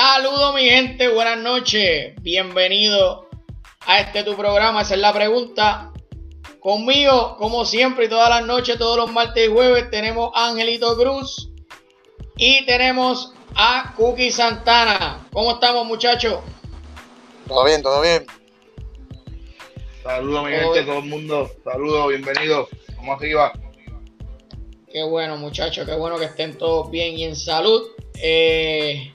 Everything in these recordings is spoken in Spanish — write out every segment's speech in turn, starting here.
Saludos mi gente, buenas noches, bienvenido a este tu programa, esa es la pregunta. Conmigo, como siempre, y todas las noches, todos los martes y jueves, tenemos a Angelito Cruz y tenemos a Cookie Santana. ¿Cómo estamos, muchachos? Todo bien, todo bien. Saludos, mi gente, todo el mundo. Saludos, bienvenidos. ¿Cómo arriba? Qué bueno, muchachos, qué bueno que estén todos bien y en salud. Eh,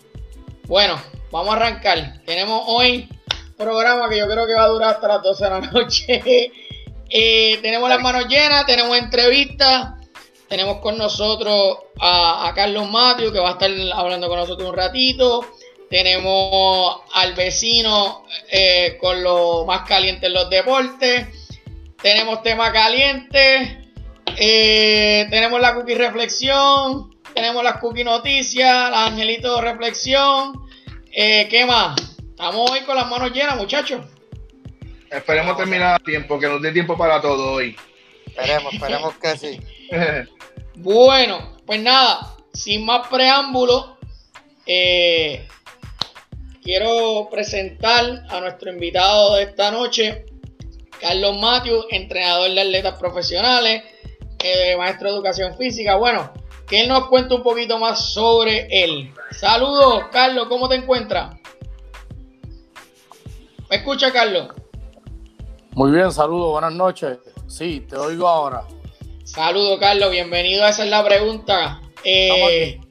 bueno, vamos a arrancar. Tenemos hoy programa que yo creo que va a durar hasta las 12 de la noche. Eh, tenemos las manos llenas, tenemos entrevistas. Tenemos con nosotros a, Carlos Mateo, que va a estar hablando con nosotros un ratito. Tenemos al vecino eh, con lo más caliente en los deportes. Tenemos tema caliente. Eh, tenemos la cookie reflexión. Tenemos las cookie noticias. La angelito reflexión. Eh, ¿Qué más? Estamos hoy con las manos llenas, muchachos. Esperemos terminar a tiempo, que nos dé tiempo para todo hoy. Esperemos, esperemos que sí. bueno, pues nada, sin más preámbulo, eh, quiero presentar a nuestro invitado de esta noche, Carlos Matthews, entrenador de atletas profesionales, eh, maestro de educación física. Bueno, que él nos cuente un poquito más sobre él. Saludos, Carlos, ¿cómo te encuentras? ¿Me escucha, Carlos? Muy bien, saludos, buenas noches. Sí, te oigo ahora. Saludos, Carlos, bienvenido. Esa es la pregunta. Eh,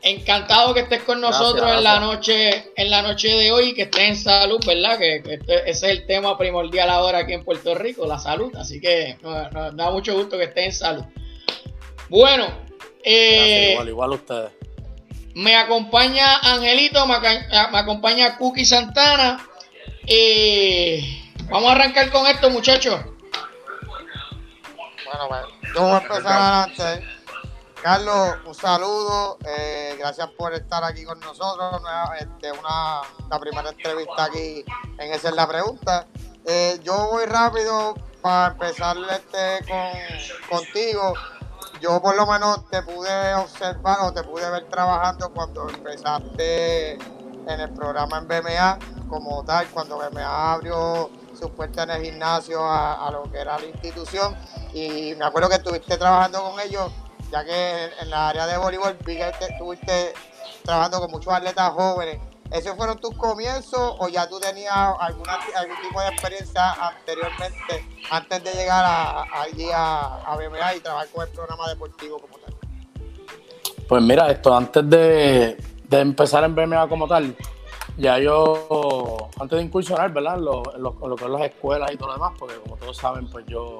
encantado que estés con nosotros en la noche, en la noche de hoy, que estés en salud, ¿verdad? Que, este, ese es el tema primordial ahora aquí en Puerto Rico, la salud. Así que nos da mucho gusto que estés en salud. Bueno, eh, igual, igual ustedes. Me acompaña Angelito, me, acompaña Cookie Santana. Eh, vamos a arrancar con esto, muchachos. Bueno, pues, vamos a empezar adelante. Carlos, un saludo. Eh, gracias por estar aquí con nosotros. Este, una, la primera entrevista aquí en Esa es la Pregunta. Eh, yo voy rápido para empezar este con, contigo yo por lo menos te pude observar o te pude ver trabajando cuando empezaste en el programa en BMA como tal, cuando BMA abrió su puerta en el gimnasio a, lo que era la institución. Y me acuerdo que estuviste trabajando con ellos ya que en la área de voleibol vi estuviste trabajando con muchos atletas jóvenes. ¿Esos fueron tus comienzos o ya tú tenías alguna, algún tipo de experiencia anteriormente, antes de llegar a, allí a, BMA y trabajar con el programa deportivo como tal? Pues mira, esto antes de, empezar en BMA como tal, ya yo, antes de incursionar, ¿verdad? Lo, lo, que es las escuelas y todo lo demás, porque como todos saben, pues yo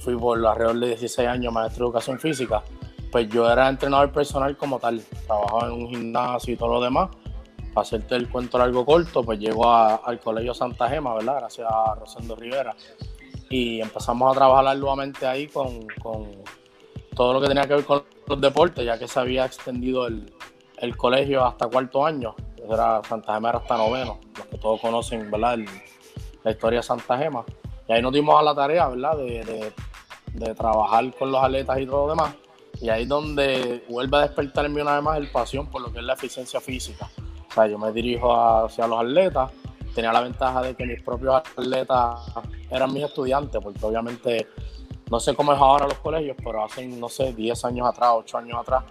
fui por alrededor de 16 años maestro de educación física, pues yo era entrenador personal como tal, trabajaba en un gimnasio y todo lo demás, para hacerte el cuento largo corto, pues llego al Colegio Santa Gema, ¿verdad? Gracias a Rosendo Rivera. Y empezamos a trabajar arduamente ahí con, todo lo que tenía que ver con los deportes, ya que se había extendido el, colegio hasta cuarto año. Era Santa Gema era hasta noveno, los que todos conocen, ¿verdad? la historia de Santa Gema. Y ahí nos dimos a la tarea, ¿verdad? De, de trabajar con los atletas y todo lo demás. Y ahí es donde vuelve a despertar en mí una vez más el pasión por lo que es la eficiencia física. O sea, yo me dirijo hacia los atletas. Tenía la ventaja de que mis propios atletas eran mis estudiantes, porque obviamente no sé cómo es ahora los colegios, pero hace, no sé, 10 años atrás, 8 años atrás,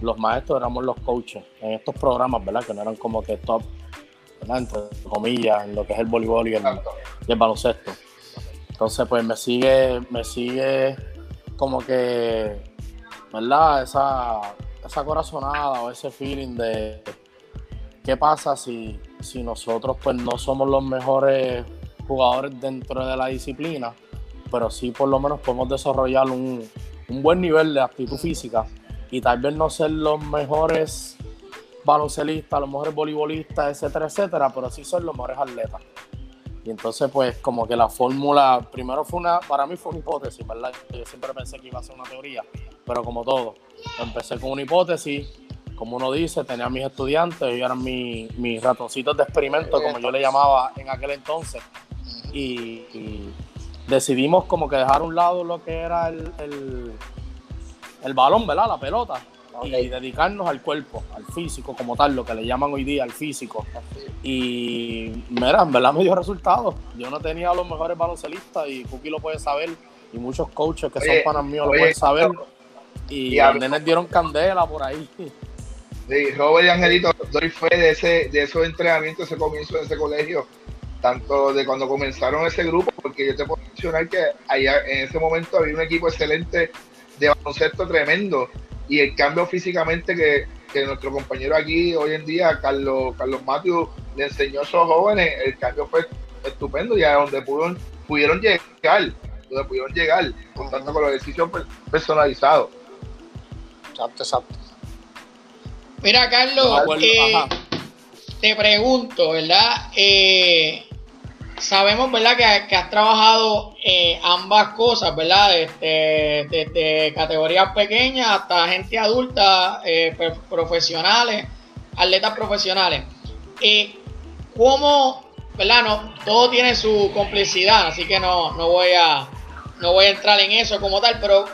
los maestros éramos los coaches en estos programas, ¿verdad? Que no eran como que top, ¿verdad? Entre comillas, en lo que es el voleibol y el, y el baloncesto. Entonces, pues me sigue, me sigue como que, ¿verdad? Esa, esa corazonada o ese feeling de ¿Qué pasa si, si nosotros pues no somos los mejores jugadores dentro de la disciplina, pero sí por lo menos podemos desarrollar un, buen nivel de actitud física y tal vez no ser los mejores baloncelistas, los mejores voleibolistas, etcétera, etcétera, pero sí ser los mejores atletas. Y entonces, pues, como que la fórmula, primero fue una, para mí fue una hipótesis, ¿verdad? Yo siempre pensé que iba a ser una teoría, pero como todo, empecé con una hipótesis, como uno dice, tenía mis estudiantes, ellos eran mis, ratoncitos de experimento, como yo le llamaba en aquel entonces. Y, decidimos como que dejar a un lado lo que era el, el, balón, ¿verdad? La pelota. y dedicarnos al cuerpo, al físico como tal, lo que le llaman hoy día al físico. Y mira, en verdad me dio resultados. Yo no tenía los mejores baloncelistas y Cookie lo puede saber y muchos coaches que son panas míos lo pueden saber. Y, los nenes dieron candela por ahí. Sí, Robert y Angelito, doy fe de, ese, de esos entrenamientos, ese comienzo de ese colegio, tanto de cuando comenzaron ese grupo, porque yo te puedo mencionar que allá en ese momento había un equipo excelente de baloncesto tremendo y el cambio físicamente que, nuestro compañero aquí hoy en día, Carlos, Carlos le enseñó a esos jóvenes, el cambio fue estupendo y a donde pudieron, pudieron llegar, donde pudieron llegar, contando con los ejercicios personalizados. Exacto, exacto. Mira, Carlos, eh, te pregunto, ¿verdad? Eh, sabemos, ¿verdad? Que, has trabajado eh, ambas cosas, ¿verdad? Desde, desde, categorías pequeñas hasta gente adulta, eh, profesionales, atletas profesionales. ¿Cómo, verdad? No, todo tiene su complicidad, así que no, no, voy a, no voy a entrar en eso como tal, pero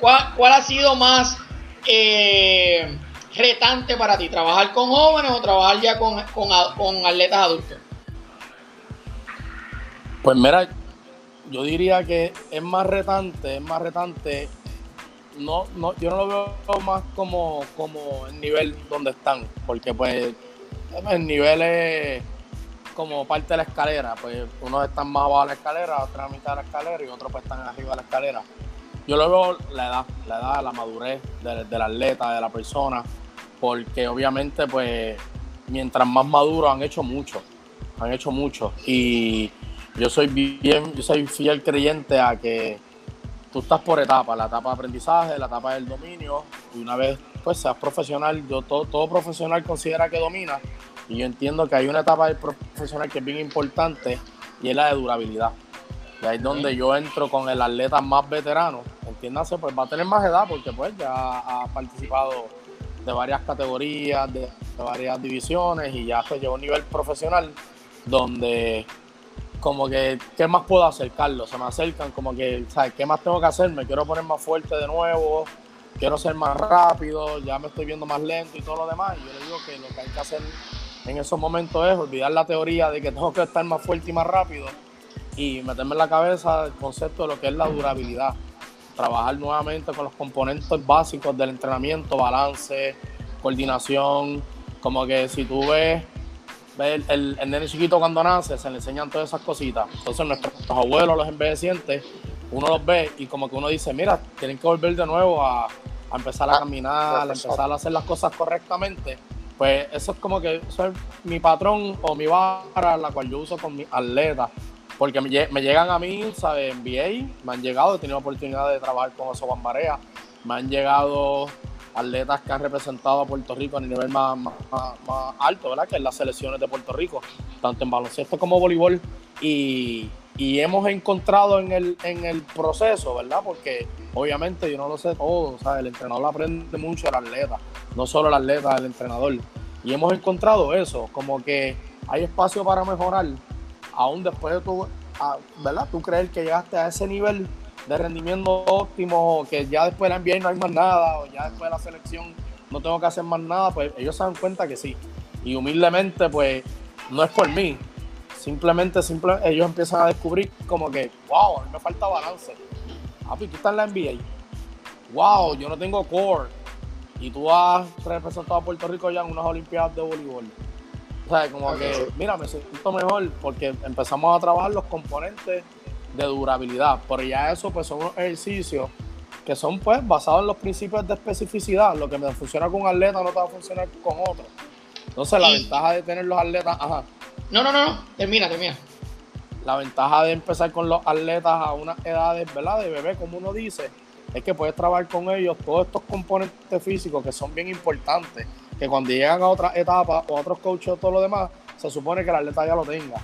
¿cuál, cuál ha sido más eh, retante para ti? ¿Trabajar con jóvenes o trabajar ya con, con, con atletas adultos? Pues mira, yo diría que es más retante, es más retante. No, no, yo no lo veo más como, como el nivel donde están, porque pues el nivel es como parte de la escalera, pues unos están más abajo de la escalera, otros a mitad de la escalera y otros pues están arriba de la escalera. Yo lo veo la edad, la edad, la madurez del, del atleta, de la persona, porque obviamente pues mientras más maduros han hecho mucho, han hecho mucho. Y yo soy bien, yo soy fiel creyente a que tú estás por etapas, la etapa de aprendizaje, la etapa del dominio, y una vez pues seas profesional, yo todo, todo profesional considera que domina, y yo entiendo que hay una etapa del profesional que es bien importante, y es la de durabilidad. Y ahí es donde yo entro con el atleta más veterano, entiéndase, pues va a tener más edad, porque pues ya ha participado de varias categorías, de, varias divisiones, y ya se llegó a un nivel profesional donde como que, ¿qué más puedo hacer, Carlos? Se me acercan como que, ¿sabes? ¿Qué más tengo que hacer? Me quiero poner más fuerte de nuevo, quiero ser más rápido, ya me estoy viendo más lento y todo lo demás. Yo le digo que lo que hay que hacer en esos momentos es olvidar la teoría de que tengo que estar más fuerte y más rápido y meterme en la cabeza el concepto de lo que es la durabilidad. Trabajar nuevamente con los componentes básicos del entrenamiento, balance, coordinación, como que si tú ves el, el, nene chiquito cuando nace, se le enseñan todas esas cositas. Entonces nuestros abuelos, los envejecientes, uno los ve y como que uno dice, mira, tienen que volver de nuevo a, empezar a ah, caminar, a empezar a hacer las cosas correctamente. Pues eso es como que eso es mi patrón o mi vara, la cual yo uso con mis atletas. Porque me, llegan a mí, ¿sabes? NBA, me han llegado, he tenido oportunidad de trabajar con esos Bambarea, me han llegado atletas que han representado a Puerto Rico a nivel más, alto, ¿verdad? Que es las selecciones de Puerto Rico, tanto en baloncesto como voleibol. Y, hemos encontrado en el, el proceso, ¿verdad? Porque obviamente yo no lo sé todo, ¿sabes? El entrenador aprende mucho del atleta, no solo el atleta, el entrenador. Y hemos encontrado eso, como que hay espacio para mejorar, aún después de tu, ¿verdad? Tú creer que llegaste a ese nivel de rendimiento óptimo, que ya después de la NBA no hay más nada, o ya después de la selección no tengo que hacer más nada, pues ellos se dan cuenta que sí. Y humildemente, pues no es por mí. Simplemente, ellos empiezan a descubrir como que, wow, a mí me falta balance. Ah, tú estás en la NBA. Wow, yo no tengo core. Y tú has representado a Puerto Rico ya en unas Olimpiadas de voleibol. O sea, como que, mira, me siento mejor porque empezamos a trabajar los componentes de durabilidad. Pero ya eso pues son ejercicios que son pues basados en los principios de especificidad. Lo que me funciona con un atleta no te va a funcionar con otro. Entonces la ventaja de tener los atletas, ajá. No, no, no, termina, termina. La ventaja de empezar con los atletas a unas edades, ¿verdad? De bebé, como uno dice, es que puedes trabajar con ellos todos estos componentes físicos que son bien importantes, que cuando llegan a otras etapas o a otros coaches o todo lo demás, se supone que el atleta ya lo tenga.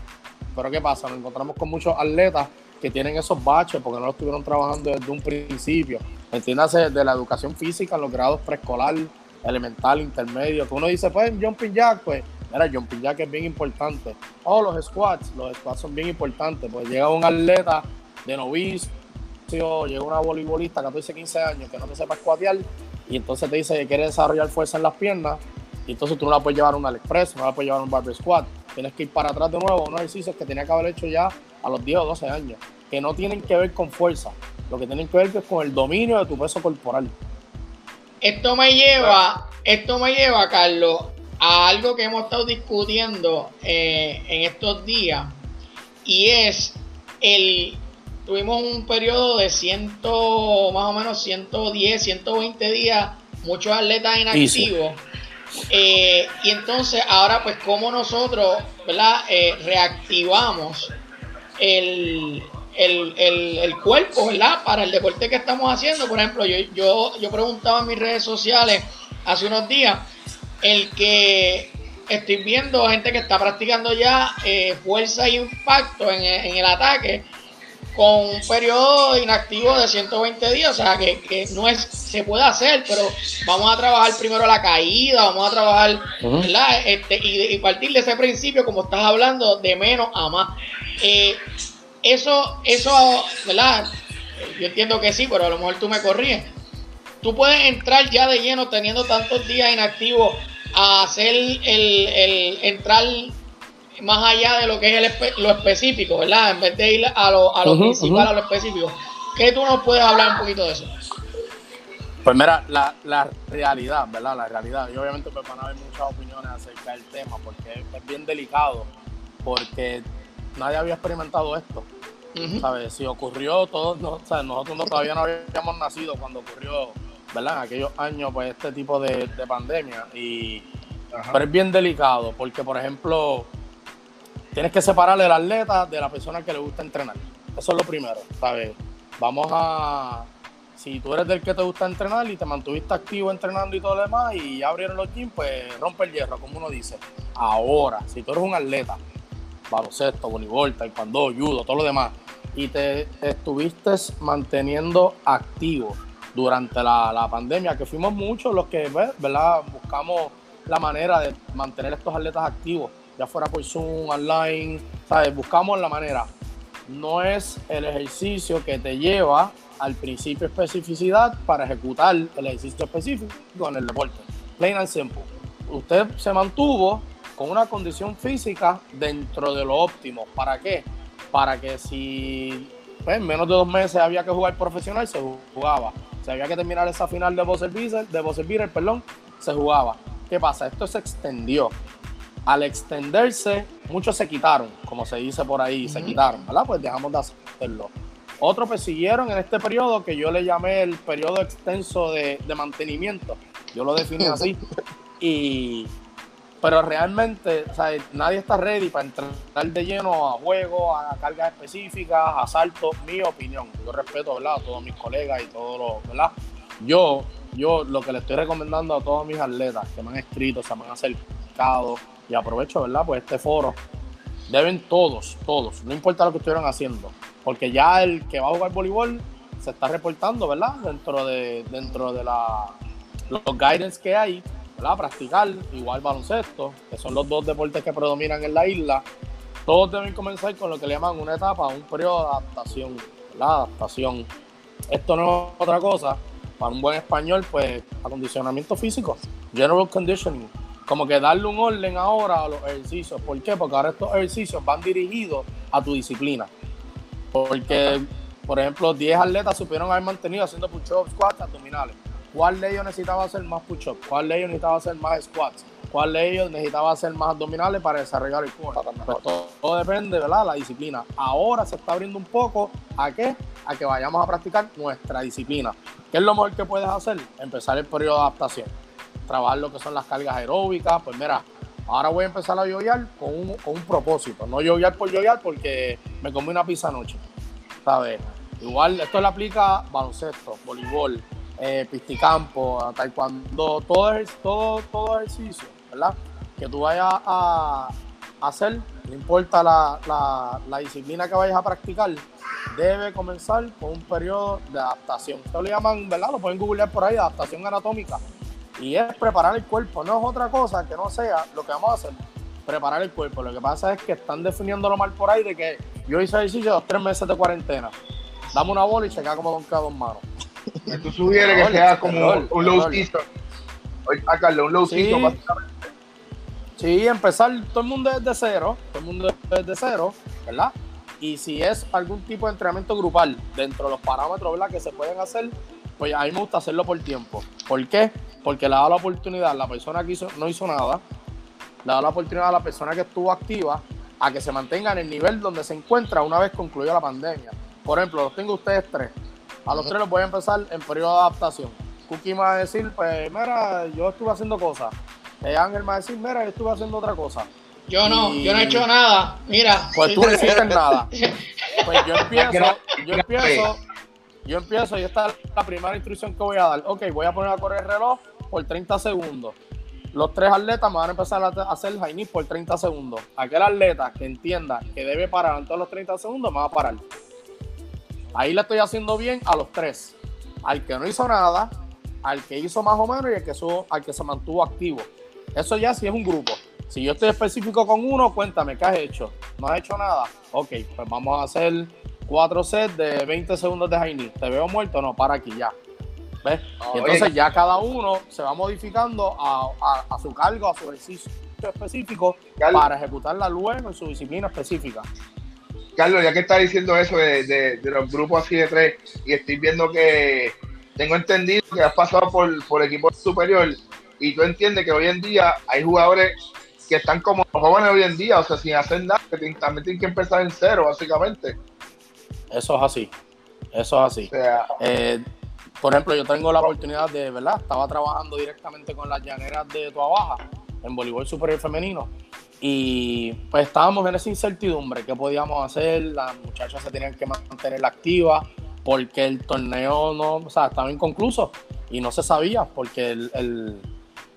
Pero ¿qué pasa? Nos encontramos con muchos atletas que tienen esos baches porque no lo estuvieron trabajando desde un principio. Entiéndase de la educación física los grados preescolar, elemental, intermedio, que uno dice, pues jumping jack, pues, mira, jumping jack es bien importante. O oh, los squats, los squats son bien importantes, pues llega un atleta de novicio, llega una voleibolista, 14, 15 años, que no te sepa squatear, y entonces te dice que quiere desarrollar fuerza en las piernas, y entonces tú no la puedes llevar a un Aliexpress, no la puedes llevar a un Barber Squat. Tienes que ir para atrás de nuevo, unos ejercicios que tenía que haber hecho ya a los 10 o 12 años, que no tienen que ver con fuerza, lo que tienen que ver es con el dominio de tu peso corporal. Esto me lleva, esto me lleva, Carlos, a algo que hemos estado discutiendo eh, en estos días, y es el tuvimos un periodo de ciento, más o menos 110, 120 días, muchos atletas inactivos. Eh, y entonces ahora pues como nosotros, ¿verdad? Eh, reactivamos el, el, cuerpo, ¿verdad? Para el deporte que estamos haciendo. Por ejemplo, yo, yo, yo preguntaba en mis redes sociales hace unos días, el que estoy viendo gente que está practicando ya eh, fuerza y impacto en, en el ataque con un periodo inactivo de 120 días, o sea que, no es, se puede hacer, pero vamos a trabajar primero la caída, vamos a trabajar, ¿verdad? Este, y, partir de ese principio, como estás hablando, de menos a más. Eh, eso, eso, ¿verdad? Yo entiendo que sí, pero a lo mejor tú me corrías. Tú puedes entrar ya de lleno teniendo tantos días inactivos a hacer el, el entrar más allá de lo que es el, lo específico, ¿verdad? En vez de ir a lo, a lo principal, a lo específico. ¿Qué tú nos puedes hablar un poquito de eso? Pues mira, la, la realidad, ¿verdad? La realidad. Y obviamente me van a haber muchas opiniones acerca del tema, porque es, bien delicado, porque nadie había experimentado esto. ¿Sabes? Si ocurrió, todos, no, nosotros todavía no habíamos nacido cuando ocurrió, ¿verdad? En aquellos años, pues este tipo de, de pandemia. Y, pero es bien delicado, porque por ejemplo, tienes que separarle el atleta de la persona que le gusta entrenar. Eso es lo primero, ¿sabes? Vamos a. Si tú eres del que te gusta entrenar y te mantuviste activo entrenando y todo lo demás y abrieron los gyms, pues rompe el hierro, como uno dice. Ahora, si tú eres un atleta, baloncesto, voleibol, taekwondo, judo, todo lo demás, y te, estuviste manteniendo activo durante la, la, pandemia, que fuimos muchos los que, ¿verdad? Buscamos la manera de mantener estos atletas activos ya fuera por Zoom, online, ¿sabes? Buscamos la manera. No es el ejercicio que te lleva al principio especificidad para ejecutar el ejercicio específico en el deporte. Plain and simple. Usted se mantuvo con una condición física dentro de lo óptimo. ¿Para qué? Para que si pues, en menos de dos meses había que jugar profesional, se jugaba. Si había que terminar esa final de Bosser de perdón, se jugaba. ¿Qué pasa? Esto se extendió al extenderse, muchos se quitaron, como se dice por ahí, se quitaron, ¿verdad? Pues dejamos de hacerlo. Otros pues siguieron en este periodo que yo le llamé el periodo extenso de, mantenimiento. Yo lo definí así. Y, pero realmente, o sea, nadie está ready para entrar de lleno a juegos, a cargas específicas, a saltos. Mi opinión, yo respeto, ¿verdad? A todos mis colegas y todos los, ¿verdad? Yo, yo lo que le estoy recomendando a todos mis atletas que me han escrito, se me han acercado, y aprovecho, ¿verdad? Pues este foro, deben todos, todos, no importa lo que estuvieran haciendo, porque ya el que va a jugar voleibol se está reportando, ¿verdad? Dentro de, dentro de la, los guidance que hay, ¿verdad? Practicar, igual baloncesto, que son los dos deportes que predominan en la isla. Todos deben comenzar con lo que le llaman una etapa, un periodo de adaptación, la adaptación. Esto no es otra cosa, para un buen español, pues acondicionamiento físico, general conditioning, como que darle un orden ahora a los ejercicios. ¿Por qué? Porque ahora estos ejercicios van dirigidos a tu disciplina. Porque, por ejemplo, 10 atletas supieron haber mantenido haciendo push-ups, squats, abdominales. ¿Cuál de ellos necesitaba hacer más push-ups? ¿Cuál de ellos necesitaba hacer más squats? ¿Cuál de ellos necesitaba hacer más abdominales para desarrollar el core? Pues todo, depende, ¿verdad? La disciplina. Ahora se está abriendo un poco a qué? A que vayamos a practicar nuestra disciplina. ¿Qué es lo mejor que puedes hacer? Empezar el periodo de adaptación trabajar lo que son las cargas aeróbicas. Pues mira, ahora voy a empezar a yoyar con un, con un propósito. No yoyar por yoyar porque me comí una pizza anoche. ¿Sabes? Igual esto le aplica baloncesto, voleibol, eh, pisticampo, taekwondo, todo, todo, todo ejercicio, ¿verdad? Que tú vayas a, hacer, no importa la, la, disciplina que vayas a practicar, debe comenzar con un periodo de adaptación. Esto lo llaman, ¿verdad? Lo pueden googlear por ahí, adaptación anatómica. Y es preparar el cuerpo, no es otra cosa que no sea lo que vamos a hacer, preparar el cuerpo. Lo que pasa es que están definiéndolo mal por ahí de que yo hice ejercicio dos tres meses de cuarentena. Dame una bola y se queda como con cada dos manos. Tú sugieres que sea como un low season. A Carlos, un low Sí. season básicamente. Sí, empezar todo el mundo desde cero, todo el mundo desde cero, ¿verdad? Y si es algún tipo de entrenamiento grupal dentro de los parámetros ¿verdad? que se pueden hacer, pues a mí me gusta hacerlo por tiempo. ¿Por qué? Porque le da la oportunidad a la persona que hizo, no hizo nada, le da la oportunidad a la persona que estuvo activa a que se mantenga en el nivel donde se encuentra una vez concluida la pandemia. Por ejemplo, los tengo ustedes tres. A los tres los voy a empezar en periodo de adaptación. Cookie me va a decir, pues, mira, yo estuve haciendo cosas. Eh, Ángel me va a decir, mira, yo estuve haciendo otra cosa. Yo no, Y- yo no he hecho nada. Mira. Pues tú no hiciste nada. Pues yo empiezo, yo empiezo, yo empiezo y esta es la primera instrucción que voy a dar. Ok, voy a poner a correr el reloj por 30 segundos. Los tres atletas me van a empezar a hacer high por 30 segundos. Aquel atleta que entienda que debe parar en todos los 30 segundos, me va a parar. Ahí le estoy haciendo bien a los tres. Al que no hizo nada, al que hizo más o menos y al que, su- al que se mantuvo activo. Eso ya sí es un grupo. Si yo estoy específico con uno, cuéntame, ¿qué has hecho? ¿No has hecho nada? Ok, pues vamos a hacer cuatro sets de 20 segundos de knee. ¿Te veo muerto? No, para aquí ya. ¿Ves? Y Oye. entonces ya cada uno se va modificando a, a- a su cargo, a su ejercicio específico Carlos, para ejecutarla luego en su disciplina específica. Carlos, ya que estás diciendo eso de, de- de los grupos así de tres, y estoy viendo que tengo entendido que has pasado por, por equipo superior, y tú entiendes que hoy en día hay jugadores que están como los jóvenes hoy en día, o sea, sin hacer nada, que también tienen que empezar en cero, básicamente. Eso es así. Eso es así. O sea, Eh, por ejemplo, yo tengo la oportunidad de, ¿verdad? Estaba trabajando directamente con las llaneras de Tua Baja en voleibol superior femenino y pues estábamos en esa incertidumbre, qué podíamos hacer, las muchachas se tenían que mantener activas porque el torneo no, o sea, estaba inconcluso y no se sabía porque el, el-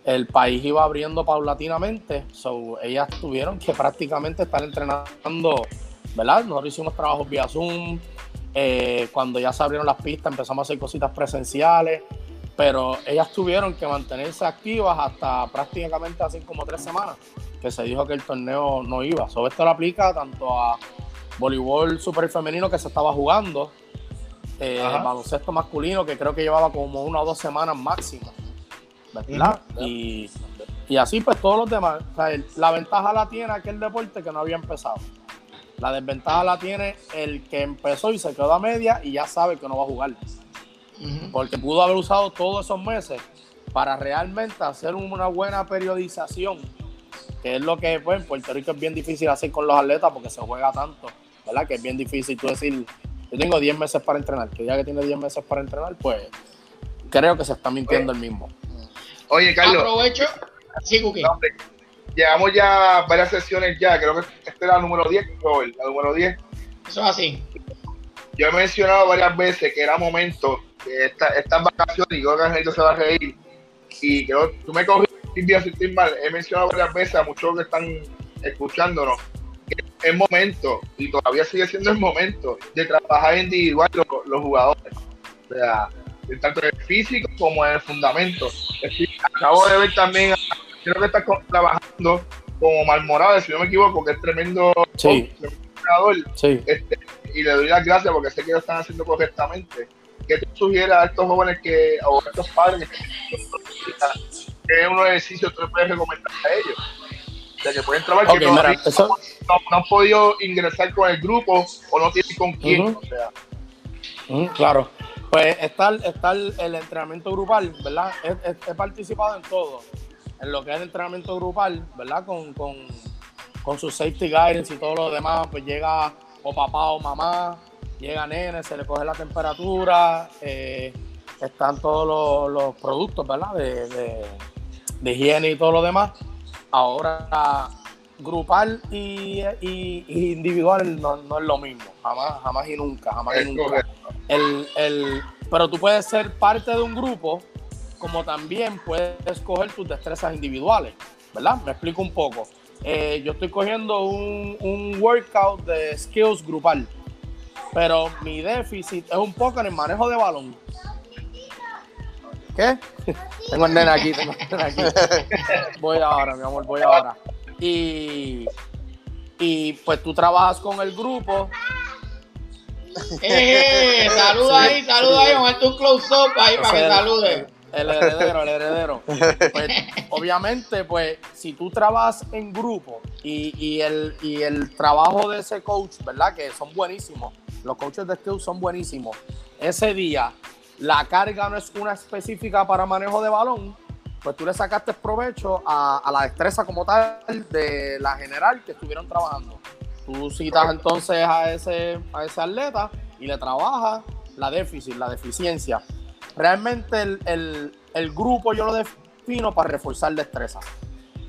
el país iba abriendo paulatinamente, so ellas tuvieron que prácticamente estar entrenando, ¿verdad? Nosotros hicimos trabajos vía Zoom, eh, cuando ya se abrieron las pistas empezamos a hacer cositas presenciales, pero ellas tuvieron que mantenerse activas hasta prácticamente hace como tres semanas que se dijo que el torneo no iba. Sobre esto lo aplica tanto a voleibol super femenino que se estaba jugando, eh, baloncesto masculino que creo que llevaba como una o dos semanas máximo, ¿verdad? Y, y así pues todos los demás. O sea, la ventaja la tiene aquel deporte que no había empezado. La desventaja la tiene el que empezó y se quedó a media y ya sabe que no va a jugar. Porque pudo haber usado todos esos meses para realmente hacer una buena periodización, que es lo que pues, en Puerto Rico es bien difícil hacer con los atletas porque se juega tanto, ¿verdad? Que es bien difícil tú decir, yo tengo 10 meses para entrenar, que ya que tiene 10 meses para entrenar, pues creo que se está mintiendo el mismo. oye, Carlos, Aprovecho. Sí, Cookie. no, hombre, llevamos ya varias sesiones ya, creo que esta era la número 10, Robert, la número 10. Eso es así. yo he mencionado varias veces que era momento que esta- estas vacaciones, y creo que Angelito se va a reír, y creo tú me día sin estoy mal, he mencionado varias veces a muchos que están escuchándonos, que es momento, y todavía sigue siendo el momento, de trabajar individual los, los jugadores. O sea, tanto en el físico como en el fundamento. Acabo de ver también, creo que está trabajando como Malmorado, si no me equivoco, que es tremendo, Sí. entrenador Sí. este, y le doy las gracias porque sé que lo están haciendo correctamente. ¿Qué tú sugieres a estos jóvenes que, o a estos padres que es un ejercicio que tú puedes recomendar a ellos? O sea, que pueden trabajar Ok, que mira, todavía eso- no, no han podido ingresar con el grupo o no tienen con quién. O sea, Mm, claro. Pues está, el- está el, el entrenamiento grupal, ¿verdad? He, he- he participado en todo. En lo que es el entrenamiento grupal, ¿verdad? Con, con, con su safety guidance y todo lo demás, pues llega o papá o mamá, llega nene, se le coge la temperatura, eh, están todos los, los productos, ¿verdad? De, de- de higiene y todo lo demás. Ahora, grupal y, y- y individual no, no es lo mismo, jamás, jamás y nunca, jamás y nunca el, el- pero tú puedes ser parte de un grupo, como también puedes escoger tus destrezas individuales, ¿verdad? Me explico un poco. Eh, yo estoy cogiendo un, un workout de skills grupal, pero mi déficit es un poco en el manejo de balón. ¿Qué? tengo el nene aquí, tengo el nene aquí. Voy ahora, mi amor, voy ahora. Y, y pues tú trabajas con el grupo Eh, saluda ahí, saluda ahí, vamos a hacer un close-up ahí para que salude. El heredero, el heredero. Pues, obviamente, pues, si tú trabajas en grupo y, el, y el trabajo de ese coach, ¿verdad? Que son buenísimos. Los coaches de skills son buenísimos. Ese día, la carga no es una específica para manejo de balón, pues tú le sacaste provecho a, a la destreza como tal de la general que estuvieron trabajando. Tú citas entonces a ese, a ese atleta y le trabajas la déficit, la deficiencia. Realmente el, el, grupo yo lo defino para reforzar destreza.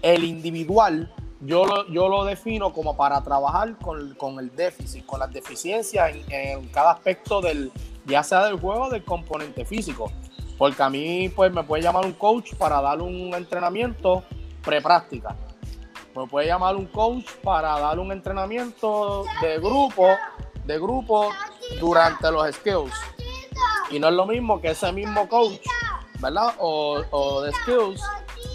El individual yo lo, yo lo defino como para trabajar con, con el déficit, con las deficiencias en, en, cada aspecto del, ya sea del juego o del componente físico. Porque a mí pues me puede llamar un coach para dar un entrenamiento prepráctica. Me puede llamar un coach para dar un entrenamiento de grupo, de grupo durante los skills. Y no es lo mismo que ese mismo coach, ¿verdad? O, o de skills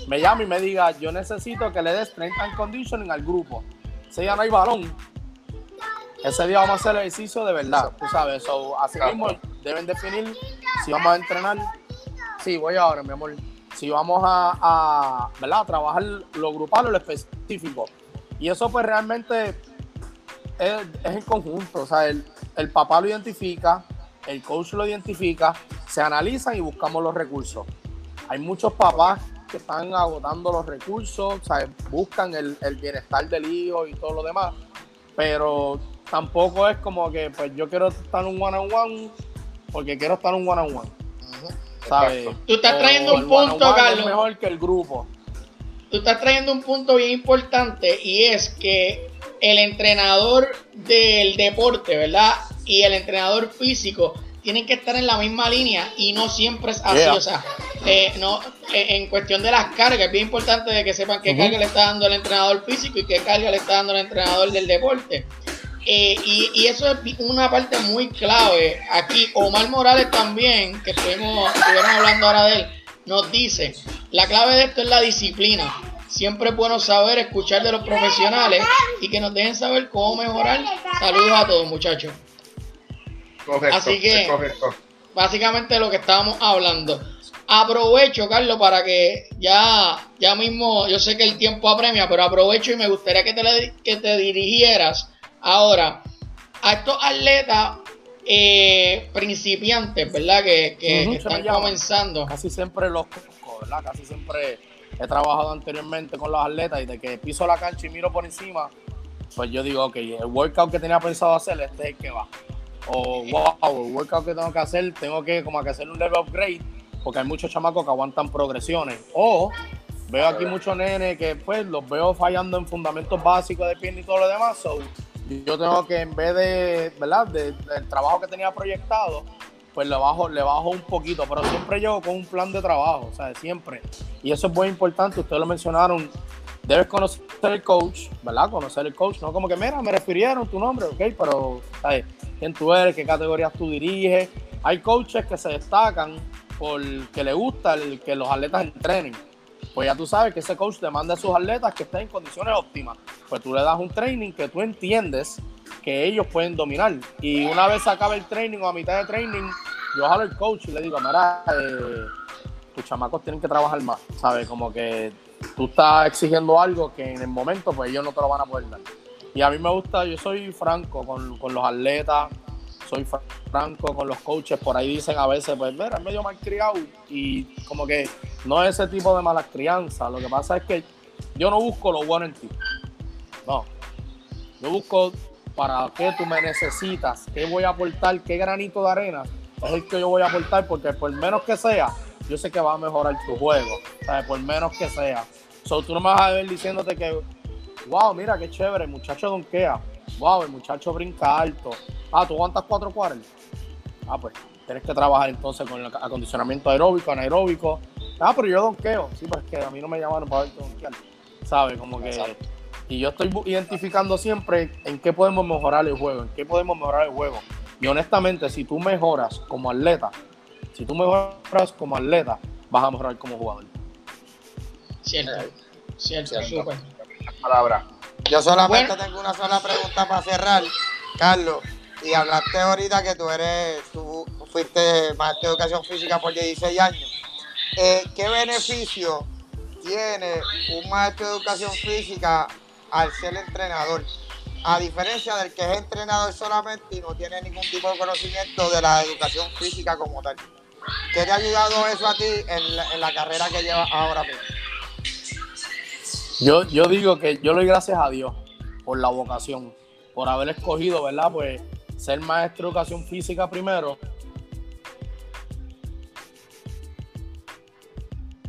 me llama y me diga, yo necesito que le des strength and conditioning al grupo. Ese día no hay balón. Ese día vamos a hacer el ejercicio de verdad, tú sabes. So, así mismo deben definir si vamos a entrenar. Sí, voy ahora, mi amor. Si vamos a, a, ¿verdad? a trabajar lo grupal o lo específico. Y eso pues realmente es, es en conjunto. O sea, el, el papá lo identifica, el coach lo identifica, se analizan y buscamos los recursos. Hay muchos papás que están agotando los recursos, sea, buscan el, el, bienestar del hijo y todo lo demás, pero tampoco es como que pues yo quiero estar en un one on one porque quiero estar en un one on one. ¿sabes? Tú estás trayendo o un punto, one -on -one Carlos. Es mejor que el grupo. Tú estás trayendo un punto bien importante y es que el entrenador del deporte, ¿verdad? Y el entrenador físico tienen que estar en la misma línea y no siempre es así. Yeah. O sea, eh, no, eh, en cuestión de las cargas, es bien importante de que sepan qué carga le está dando el entrenador físico y qué carga le está dando el entrenador del deporte. Eh, y, y eso es una parte muy clave. Aquí Omar Morales también, que estuvimos, estuvieron hablando ahora de él, nos dice, la clave de esto es la disciplina. Siempre es bueno saber escuchar de los profesionales y que nos dejen saber cómo mejorar. Saludos a todos muchachos. Correcto, Así que- correcto. básicamente lo que estábamos hablando. Aprovecho, Carlos, para que ya, ya mismo, yo sé que el tiempo apremia, pero aprovecho y me gustaría que te, le- que te dirigieras ahora a estos atletas eh, principiantes, ¿verdad? Que, que- que están comenzando. Casi siempre los conozco, ¿verdad? Casi siempre he trabajado anteriormente con los atletas y de que piso la cancha y miro por encima, pues yo digo, ok, el workout que tenía pensado hacer, este es el que va. O wow, el workout que tengo que hacer, tengo que como que hacer un level upgrade, porque hay muchos chamacos que aguantan progresiones. O veo aquí muchos nenes que pues los veo fallando en fundamentos básicos de pierna y todo lo demás. So, yo tengo que en vez de, ¿verdad? De- del trabajo que tenía proyectado, pues le bajo, le bajo un poquito, pero siempre llego con un plan de trabajo, o sea, siempre. Y eso es muy importante, ustedes lo mencionaron, debes conocer el coach, ¿verdad? Conocer el coach, no como que, mira, me refirieron tu nombre, ok, pero, ¿sabes? ¿Quién tú eres? ¿Qué categorías tú diriges? Hay coaches que se destacan porque le gusta el, que los atletas entrenen. Pues ya tú sabes que ese coach demanda a sus atletas que estén en condiciones óptimas. Pues tú le das un training que tú entiendes que ellos pueden dominar. Y una vez acabe el training o a mitad de training, yo jalo al coach y le digo, mira, eh, tus chamacos tienen que trabajar más, ¿sabes? Como que tú estás exigiendo algo que en el momento pues ellos no te lo van a poder dar. Y a mí me gusta, yo soy franco con, con los atletas, soy fr- franco con los coaches, por ahí dicen a veces, pues mira, es medio mal criado y como que no es ese tipo de mala crianza, lo que pasa es que yo no busco lo bueno en ti, no, yo busco para qué tú me necesitas, qué voy a aportar, qué granito de arena es el que yo voy a aportar, porque por menos que sea, yo sé que va a mejorar tu juego, ¿sabes? por menos que sea. So, tú no me vas a ver diciéndote que, wow, mira qué chévere, el muchacho donkea, wow, el muchacho brinca alto, ah, tú aguantas 440. Ah, pues tienes que trabajar entonces con el acondicionamiento aeróbico, anaeróbico. Ah, pero yo donkeo, sí, pues que a mí no me llamaron para verte donkear, ¿sabes? Como que. Exacto. Y yo estoy identificando siempre en qué podemos mejorar el juego, en qué podemos mejorar el juego. Y honestamente, si tú mejoras como atleta, si tú mejoras como atleta, vas a mejorar como jugador. Cierto, cierto, Cierto. súper. Palabra. Yo solamente Bueno. tengo una sola pregunta para cerrar. Carlos, y hablaste ahorita que tú eres, tú fuiste maestro de educación física por 16 años. Eh, ¿Qué beneficio tiene un maestro de educación física al ser entrenador? A diferencia del que es entrenador solamente y no tiene ningún tipo de conocimiento de la educación física como tal. ¿Qué te ha ayudado eso a ti en la, carrera que llevas ahora mismo? Yo, yo digo que yo le doy gracias a Dios por la vocación, por haber escogido, ¿verdad? Pues ser maestro de educación física primero.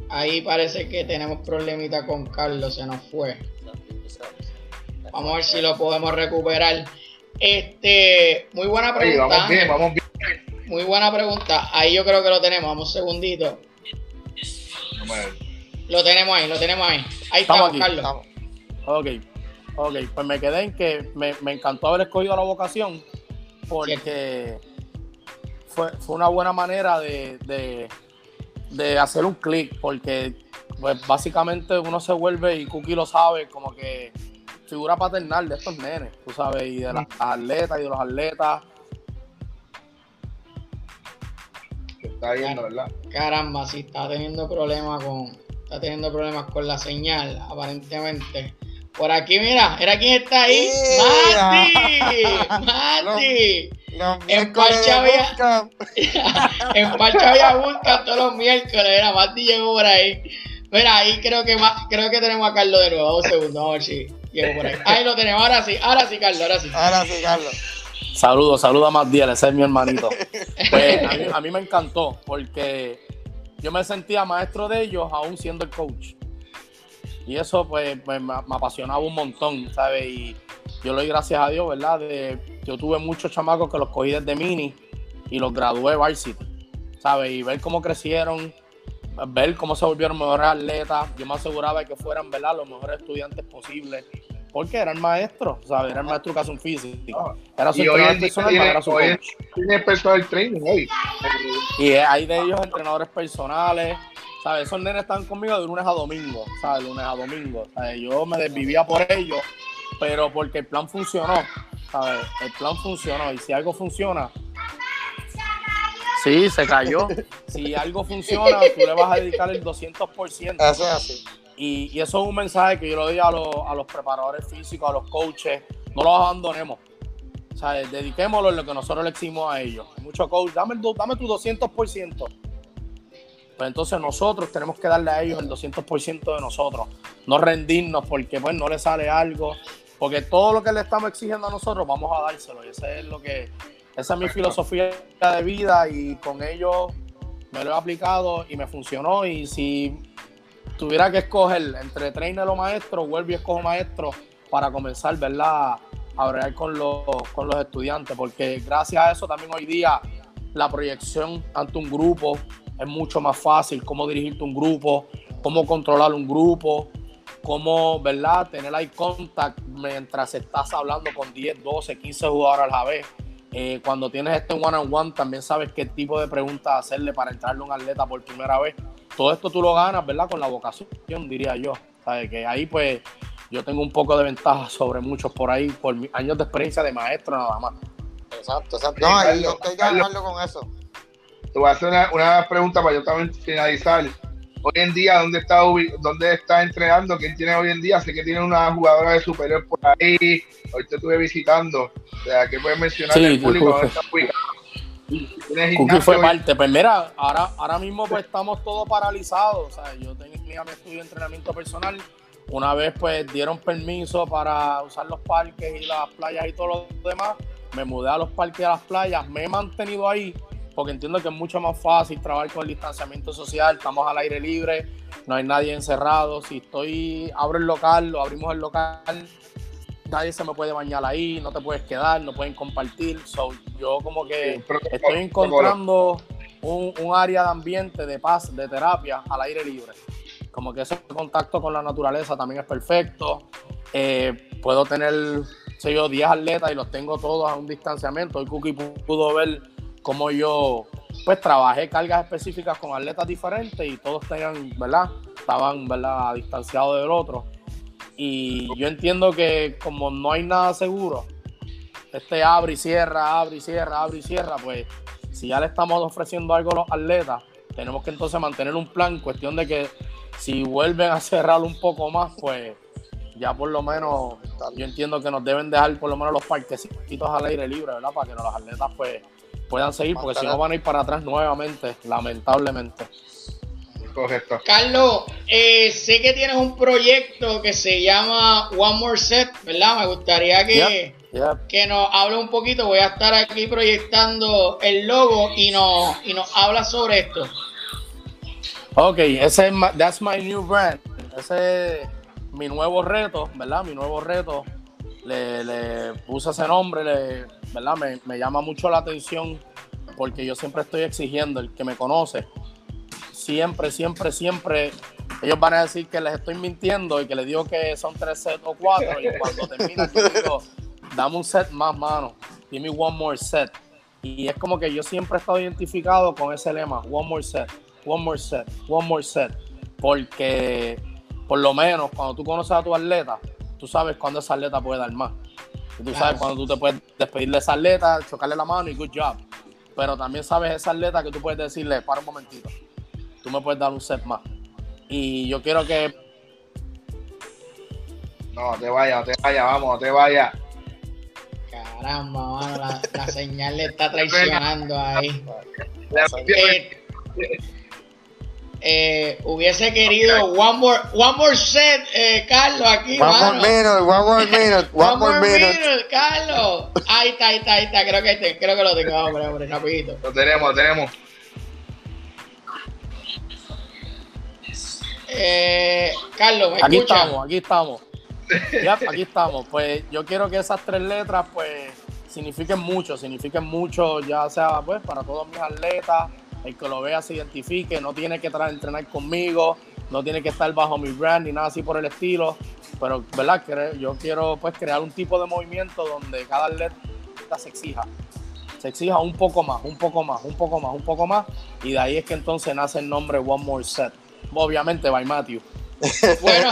Ahí parece que tenemos problemita con Carlos, se nos fue. Vamos a ver si lo podemos recuperar. Este, muy buena pregunta. vamos bien, vamos bien. Muy buena pregunta. Ahí yo creo que lo tenemos. Vamos un segundito. Lo tenemos ahí, lo tenemos ahí. Ahí estamos, Carlos. Ok, ok. Pues me quedé en que me, me encantó haber escogido la vocación porque fue, fue una buena manera de, hacer un clic, porque pues básicamente uno se vuelve, y Cookie lo sabe, como que figura paternal de estos nenes, tú sabes, y de las atletas y de los atletas. Está yendo, ¿verdad? Caramba, sí, está teniendo problemas con, está teniendo problemas con la señal, aparentemente. Por aquí, mira, era quién está ahí. ¡Mati! ¡Mati! en Parcha había. en Parcha había busca todos los miércoles. Mira, Mati llegó por ahí. Mira, ahí creo que creo que tenemos a Carlos de nuevo. Un segundo, a ver si llegó por ahí. Ahí lo tenemos, ahora sí, ahora sí, Carlos, ahora sí. Ahora sí, Carlos. Saludos, saludos a Matías, ese es mi hermanito. Pues a mí, a mí me encantó porque yo me sentía maestro de ellos aún siendo el coach. Y eso pues me, apasionaba un montón, ¿sabes? Y yo le doy gracias a Dios, ¿verdad? De, yo tuve muchos chamacos que los cogí desde mini y los gradué varsity, ¿sabes? Y ver cómo crecieron, ver cómo se volvieron mejores atletas. Yo me aseguraba de que fueran, ¿verdad? Los mejores estudiantes posibles. Porque eran maestros, ¿sabes? Eran maestros de educación física. Ah, era su entrenador personal, era su coach. Tiene personal training hoy. Y hay de ellos entrenadores personales, ¿sabes? Esos nenes están conmigo de lunes a domingo, ¿sabes? Lunes a domingo. ¿sabes? Yo me desvivía por ellos, pero porque el plan funcionó, ¿sabes? El plan funcionó y si algo funciona, Sí, se cayó. si algo funciona, tú le vas a dedicar el 200%. Eso es así. Y, y, eso es un mensaje que yo le doy a, los, a los preparadores físicos, a los coaches. No los abandonemos. O sea, dediquémoslo en lo que nosotros le eximos a ellos. Mucho coach, dame, dame tu 200%. Pues entonces nosotros tenemos que darle a ellos el 200% de nosotros, no rendirnos porque pues no le sale algo, porque todo lo que le estamos exigiendo a nosotros vamos a dárselo y ese es lo que esa es mi filosofía de vida y con ello me lo he aplicado y me funcionó y si tuviera que escoger entre trainer o maestro, vuelvo y escojo maestro para comenzar, ¿verdad? A bregar con los, con los estudiantes, porque gracias a eso también hoy día la proyección ante un grupo, es mucho más fácil cómo dirigirte un grupo, cómo controlar un grupo, cómo, ¿verdad? Tener eye contact mientras estás hablando con 10, 12, 15 jugadores a la vez. Eh, cuando tienes este one on one, también sabes qué tipo de preguntas hacerle para entrarle a un atleta por primera vez. Todo esto tú lo ganas, ¿verdad? Con la vocación, diría yo. ¿Sabes? Que ahí, pues, yo tengo un poco de ventaja sobre muchos por ahí, por años de experiencia de maestro nada más. Exacto, exacto. No, yo estoy de con eso. Te voy a hacer una, pregunta para yo también finalizar. Hoy en día, ¿dónde está, dónde está entrenando? ¿Quién tiene hoy en día? Sé que tiene una jugadora de superior por ahí. Hoy te estuve visitando. O sea, ¿qué puedes mencionar sí, el público? ¿Dónde está Cookie fue parte. Pues mira, ahora, ahora mismo pues estamos todos paralizados. O sea, yo tenía mi estudio de entrenamiento personal. Una vez pues dieron permiso para usar los parques y las playas y todo lo demás, me mudé a los parques y a las playas. Me he mantenido ahí porque entiendo que es mucho más fácil trabajar con el distanciamiento social, estamos al aire libre, no hay nadie encerrado, si estoy, abro el local, lo abrimos el local, nadie se me puede bañar ahí, no te puedes quedar, no pueden compartir, yo como que estoy encontrando un, área de ambiente, de paz, de terapia al aire libre, como que ese contacto con la naturaleza también es perfecto, eh, puedo tener, sé yo, 10 atletas y los tengo todos a un distanciamiento, hoy Cookie pudo ver como yo pues trabajé cargas específicas con atletas diferentes y todos tenían, ¿verdad? Estaban, ¿verdad? Distanciados del otro. Y yo entiendo que como no hay nada seguro, este abre y cierra, abre y cierra, abre y cierra, pues si ya le estamos ofreciendo algo a los atletas, tenemos que entonces mantener un plan, cuestión de que si vuelven a cerrar un poco más, pues ya por lo menos yo entiendo que nos deben dejar por lo menos los parquecitos al aire libre, ¿verdad? Para que los atletas pues puedan seguir, porque si no van a ir para atrás nuevamente, lamentablemente. Correcto. Carlos, eh, sé que tienes un proyecto que se llama One More Set, ¿verdad? Me gustaría que, que nos hable un poquito. Voy a estar aquí proyectando el logo y nos, y nos habla sobre esto. Ok, ese es that's my new brand. Ese es mi nuevo reto, ¿verdad? Mi nuevo reto. Le, le puse ese nombre, le, ¿verdad? Me, me llama mucho la atención porque yo siempre estoy exigiendo, el que me conoce, siempre, siempre, siempre ellos van a decir que les estoy mintiendo y que les digo que son tres sets o cuatro y cuando termina yo digo, dame un set más, mano, give me one more set. Y es como que yo siempre he estado identificado con ese lema, one more set, one more set, one more set, porque por lo menos cuando tú conoces a tu atleta, tú sabes cuándo esa atleta puede dar más. Y tú sabes cuando tú te puedes despedir de esa atleta, chocarle la mano y good job. Pero también sabes esa atleta que tú puedes decirle, para un momentito, tú me puedes dar un set más. Y yo quiero que. No, te vayas, no te vayas, vamos, no te vayas. Caramba, mano, la, señal le está traicionando ahí. Eh, eh, hubiese querido one more, one more set, eh, Carlos, aquí. One more minute, one more minute, one, more, minute. Carlos. Ahí está, ahí está, ahí está. Creo que, creo que lo tengo, hombre, hombre, rapidito. Lo tenemos, lo tenemos. Eh, Carlos, ¿me aquí estamos, aquí estamos. Ya, aquí estamos. Pues yo quiero que esas tres letras, pues, signifiquen mucho, signifiquen mucho, ya sea, pues, para todos mis atletas, el que lo vea se identifique, no tiene que entrenar conmigo, no tiene que estar bajo mi brand ni nada así por el estilo, pero, ¿verdad? Yo quiero, pues, crear un tipo de movimiento donde cada atleta se exija, se exija un poco más, un poco más, un poco más, un poco más, y de ahí es que entonces nace el nombre One More Set obviamente by Matthew. Bueno,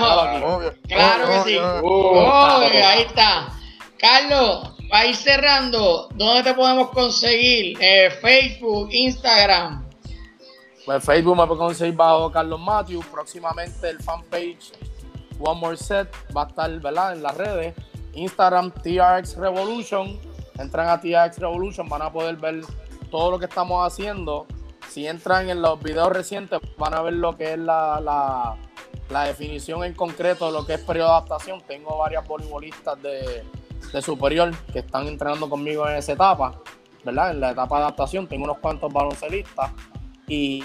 claro que sí. ahí está. Carlos, para ir cerrando, ¿dónde te podemos conseguir? Eh, Facebook, Instagram. Pues Facebook me puede conseguir bajo Carlos Matthew. Próximamente el fanpage One More Set va a estar ¿verdad? en las redes. Instagram TRX Revolution. Entran a TRX Revolution, van a poder ver todo lo que estamos haciendo si entran en los videos recientes, van a ver lo que es la, definición en concreto de lo que es periodo de adaptación. Tengo varias voleibolistas de, superior que están entrenando conmigo en esa etapa, ¿verdad? En la etapa de adaptación. Tengo unos cuantos baloncelistas y.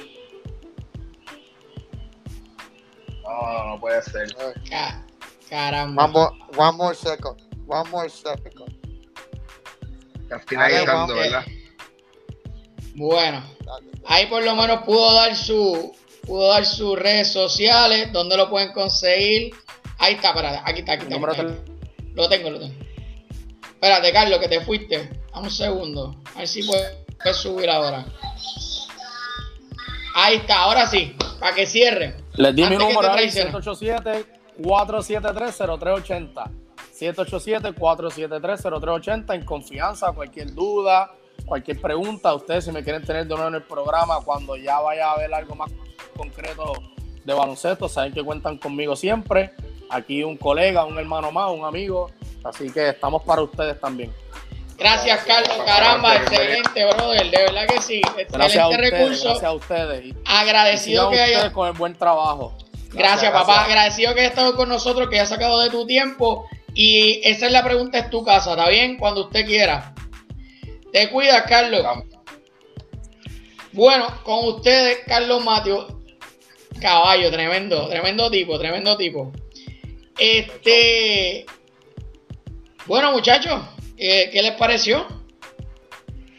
No, no puede ser. caramba. One more, second. One more second. ¿verdad? Bueno, ahí por lo menos pudo dar su pudo dar sus redes sociales, donde lo pueden conseguir. Ahí está, espérate, aquí está, aquí está. Lo tengo, lo tengo. Espérate, Carlos, que te fuiste. Dame un segundo. A ver si puedes, subir ahora. Ahí está, ahora sí, para que cierre. Les di mi número ahí, 787-473-0380. 787-473-0380 en confianza, cualquier duda, cualquier pregunta, ustedes si me quieren tener de nuevo en el programa cuando ya vaya a haber algo más concreto de baloncesto, saben que cuentan conmigo siempre. Aquí un colega, un hermano más, un amigo. Así que estamos para ustedes también. Gracias, Carlos. Caramba, excelente, brother. De verdad que sí. Excelente recurso. Gracias a ustedes. Agradecido que haya. con el buen trabajo. Gracias, papá. Agradecido que hayas estado con nosotros, que hayas sacado de tu tiempo. Y esa es la pregunta, es tu casa, ¿está bien? Cuando usted quiera. Te cuida, Carlos. Bueno, con ustedes, Carlos Mateo. Caballo, tremendo, tremendo tipo, tremendo tipo. Este. Bueno, muchachos, ¿qué, les pareció?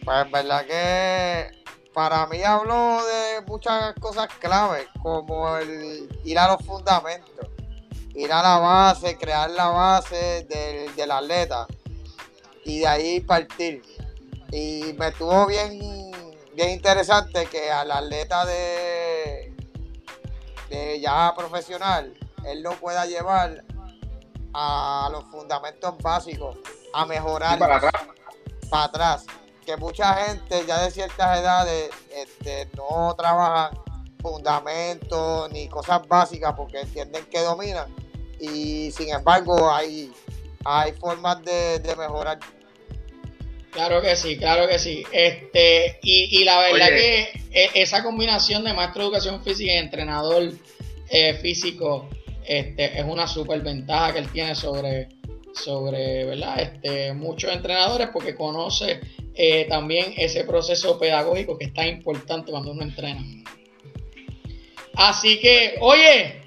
Pues en verdad que para mí habló de muchas cosas claves, como el ir a los fundamentos, ir a la base, crear la base del, del atleta y de ahí partir. Y me estuvo bien, bien interesante que al atleta de, de ya profesional, él lo pueda llevar a los fundamentos básicos, a mejorar. para atrás, que mucha gente ya de ciertas edades este, no trabajan fundamentos ni cosas básicas porque entienden que dominan y sin embargo hay, hay formas de, mejorar. Claro que sí, claro que sí. Este, y, la verdad que e, esa combinación de maestro de educación física y entrenador eh, físico este, es una super ventaja que él tiene sobre, sobre ¿verdad? Este, muchos entrenadores porque conoce eh, también ese proceso pedagógico que es tan importante cuando uno entrena. Así que, oye,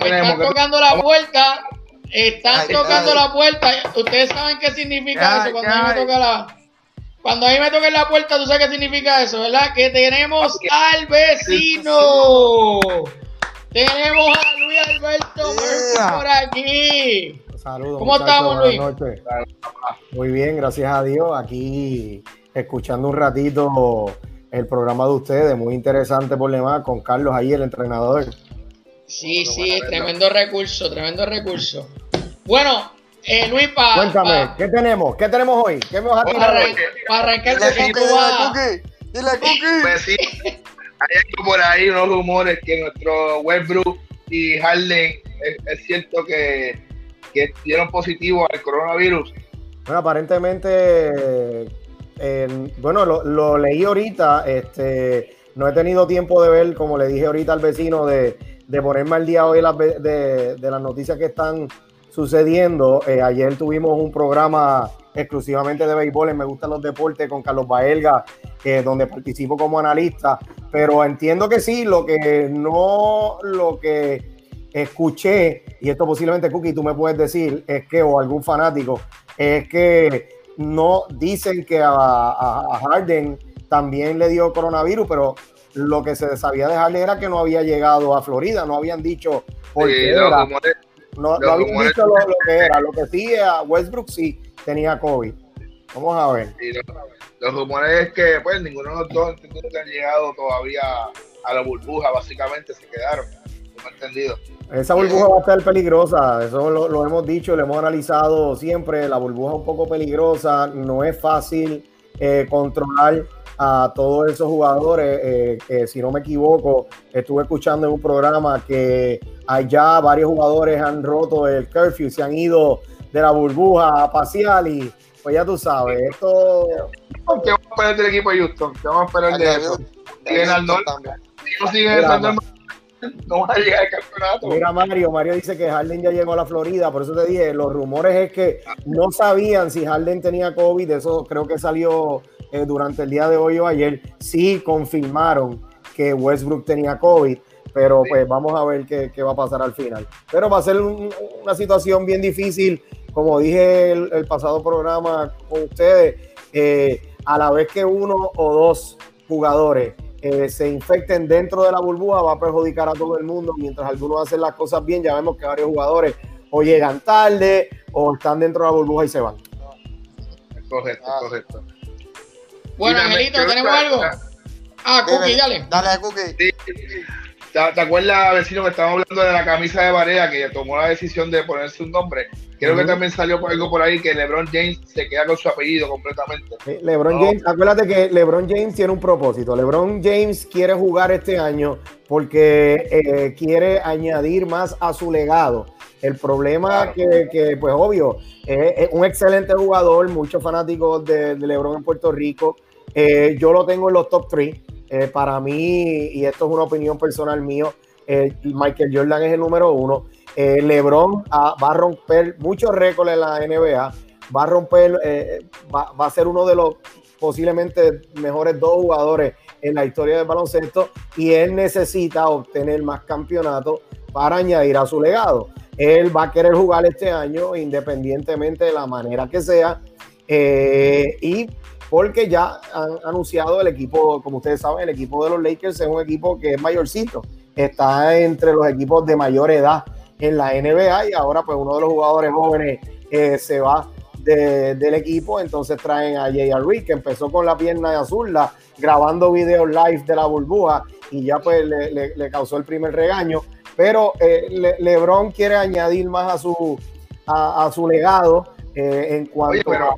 me están tocando la puerta. Están tocando la puerta. Ustedes saben qué significa eso cuando a mí me toca la. Cuando a mí me toca la puerta, tú sabes qué significa eso, ¿verdad? Que tenemos al vecino. Tenemos a Luis Alberto por aquí. Saludos. ¿Cómo estamos, Luis? Muy bien, gracias a Dios. Aquí escuchando un ratito el programa de ustedes, muy interesante por demás, con Carlos ahí, el entrenador. Sí, sí, tremendo recurso, tremendo recurso. Bueno, eh, Luis, para. Cuéntame, ¿qué tenemos? ¿Qué tenemos hoy? ¿Qué me vas a tirar? Para, arrancar Dile, Cookie, Dile, Cookie. Pues sí, hay algo por ahí, unos rumores que nuestro Westbrook y Harden es, cierto que, que dieron positivo al coronavirus. Bueno, aparentemente bueno, lo, leí ahorita, este, no he tenido tiempo de ver, como le dije ahorita al vecino, de, ponerme al día hoy de, las noticias que están sucediendo. Eh, ayer tuvimos un programa exclusivamente de béisbol Me Gustan los Deportes con Carlos Baelga, donde participo como analista, pero entiendo que sí, lo que no, lo que escuché, y esto posiblemente Cookie tú me puedes decir, es que, o algún fanático, es que no dicen que a, Harden también le dio coronavirus, pero lo que se sabía de Harden era que no había llegado a Florida, no habían dicho por qué era. no, habían dicho lo, que era. Lo que sí, a Westbrook sí tenía COVID. Vamos a ver. los rumores es que pues ninguno de los dos han llegado todavía a la burbuja, básicamente se quedaron. No entendido. Esa burbuja va a estar peligrosa, eso lo, hemos dicho, lo hemos analizado siempre. La burbuja es un poco peligrosa, no es fácil eh, controlar a todos esos jugadores. Eh, si no me equivoco, estuve escuchando en un programa que allá varios jugadores han roto el curfew, se han ido de la burbuja a pasear y pues ya tú sabes, esto. ¿Qué vamos a esperar del equipo de Houston? ¿Qué vamos a esperar de eso? Si no siguen no va a llegar al campeonato. Mira, Mario, Mario dice que Harden ya llegó a la Florida, por eso te dije, los rumores es que no sabían si Harden tenía COVID, eso creo que salió eh, durante el día de hoy o ayer, sí confirmaron que Westbrook tenía COVID, pero pues vamos a ver qué, va a pasar al final. Pero va a ser una situación bien difícil, como dije el, pasado programa con ustedes, eh, a la vez que uno o dos jugadores eh, se infecten dentro de la burbuja va a perjudicar a todo el mundo, mientras algunos hacen las cosas bien, ya vemos que varios jugadores o llegan tarde o están dentro de la burbuja y se van. Correcto, correcto. Bueno, Angelito, ¿tenemos algo? Ah, Cookie, dale. Dale, Cookie. ¿Te, acuerdas, vecino, que estábamos hablando de la camisa de Barea, que tomó la decisión de ponerse un nombre? Creo que también salió por algo por ahí que LeBron James se queda con su apellido completamente. LeBron James, acuérdate que LeBron James tiene un propósito. LeBron James quiere jugar este año porque eh, quiere añadir más a su legado. El problema que, pues obvio, es, un excelente jugador, muchos fanáticos de, LeBron en Puerto Rico. Eh, yo lo tengo en los top 3. Eh, para mí, y esto es una opinión personal mío, Michael Jordan es el número uno. Eh, LeBron va a romper muchos récords en la NBA, va a romper, eh, va, a ser uno de los posiblemente mejores dos jugadores en la historia del baloncesto y él necesita obtener más campeonatos para añadir a su legado. Él va a querer jugar este año independientemente de la manera que sea eh, y porque ya han anunciado el equipo, como ustedes saben, el equipo de los Lakers es un equipo que es mayorcito, está entre los equipos de mayor edad en la NBA y ahora pues uno de los jugadores jóvenes eh, se va del equipo, entonces traen a J.R. Reed que empezó con la pierna de azul, grabando videos live de la burbuja y ya pues le, causó el primer regaño, pero eh, LeBron quiere añadir más a su, a, su legado eh, en cuanto pero,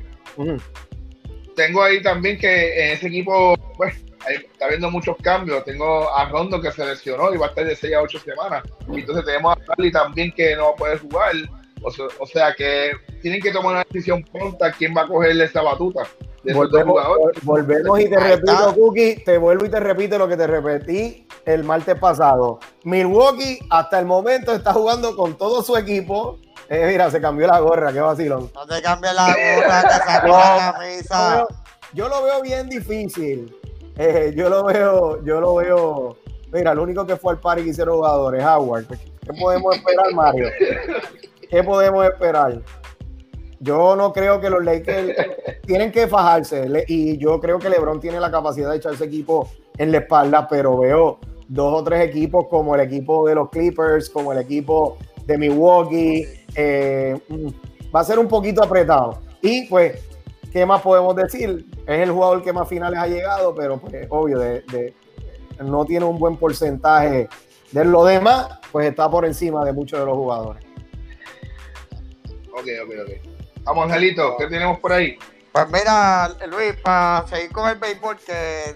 tengo ahí también que en ese equipo, pues, está habiendo muchos cambios. Tengo a Rondo que se lesionó y va a estar de 6 a 8 semanas. Y entonces tenemos a Charlie también que no va a poder jugar. O sea, que tienen que tomar una decisión pronta quién va a cogerle esa batuta. volvemos, volvemos y te repito, Cookie, te vuelvo y te repito lo que te repetí el martes pasado. Milwaukee hasta el momento está jugando con todo su equipo. Eh, mira, se cambió la gorra, qué vacilón. No te cambies la gorra, te sacó la camisa. Yo lo veo bien difícil. Eh, yo lo veo, yo lo veo. Mira, lo único que fue al par y hicieron jugadores, Howard. ¿Qué podemos esperar, Mario? ¿Qué podemos esperar? Yo no creo que los Lakers tienen que fajarse y yo creo que LeBron tiene la capacidad de echarse equipo en la espalda, pero veo dos o tres equipos como el equipo de los Clippers, como el equipo de Milwaukee. Eh, mm, va a ser un poquito apretado. Y pues, ¿qué más podemos decir? Es el jugador que más finales ha llegado, pero pues obvio, de, no tiene un buen porcentaje de lo demás, pues está por encima de muchos de los jugadores. Ok, ok, ok. Vamos, Angelito, ¿qué tenemos por ahí? Pues mira, Luis, para seguir con el béisbol, que,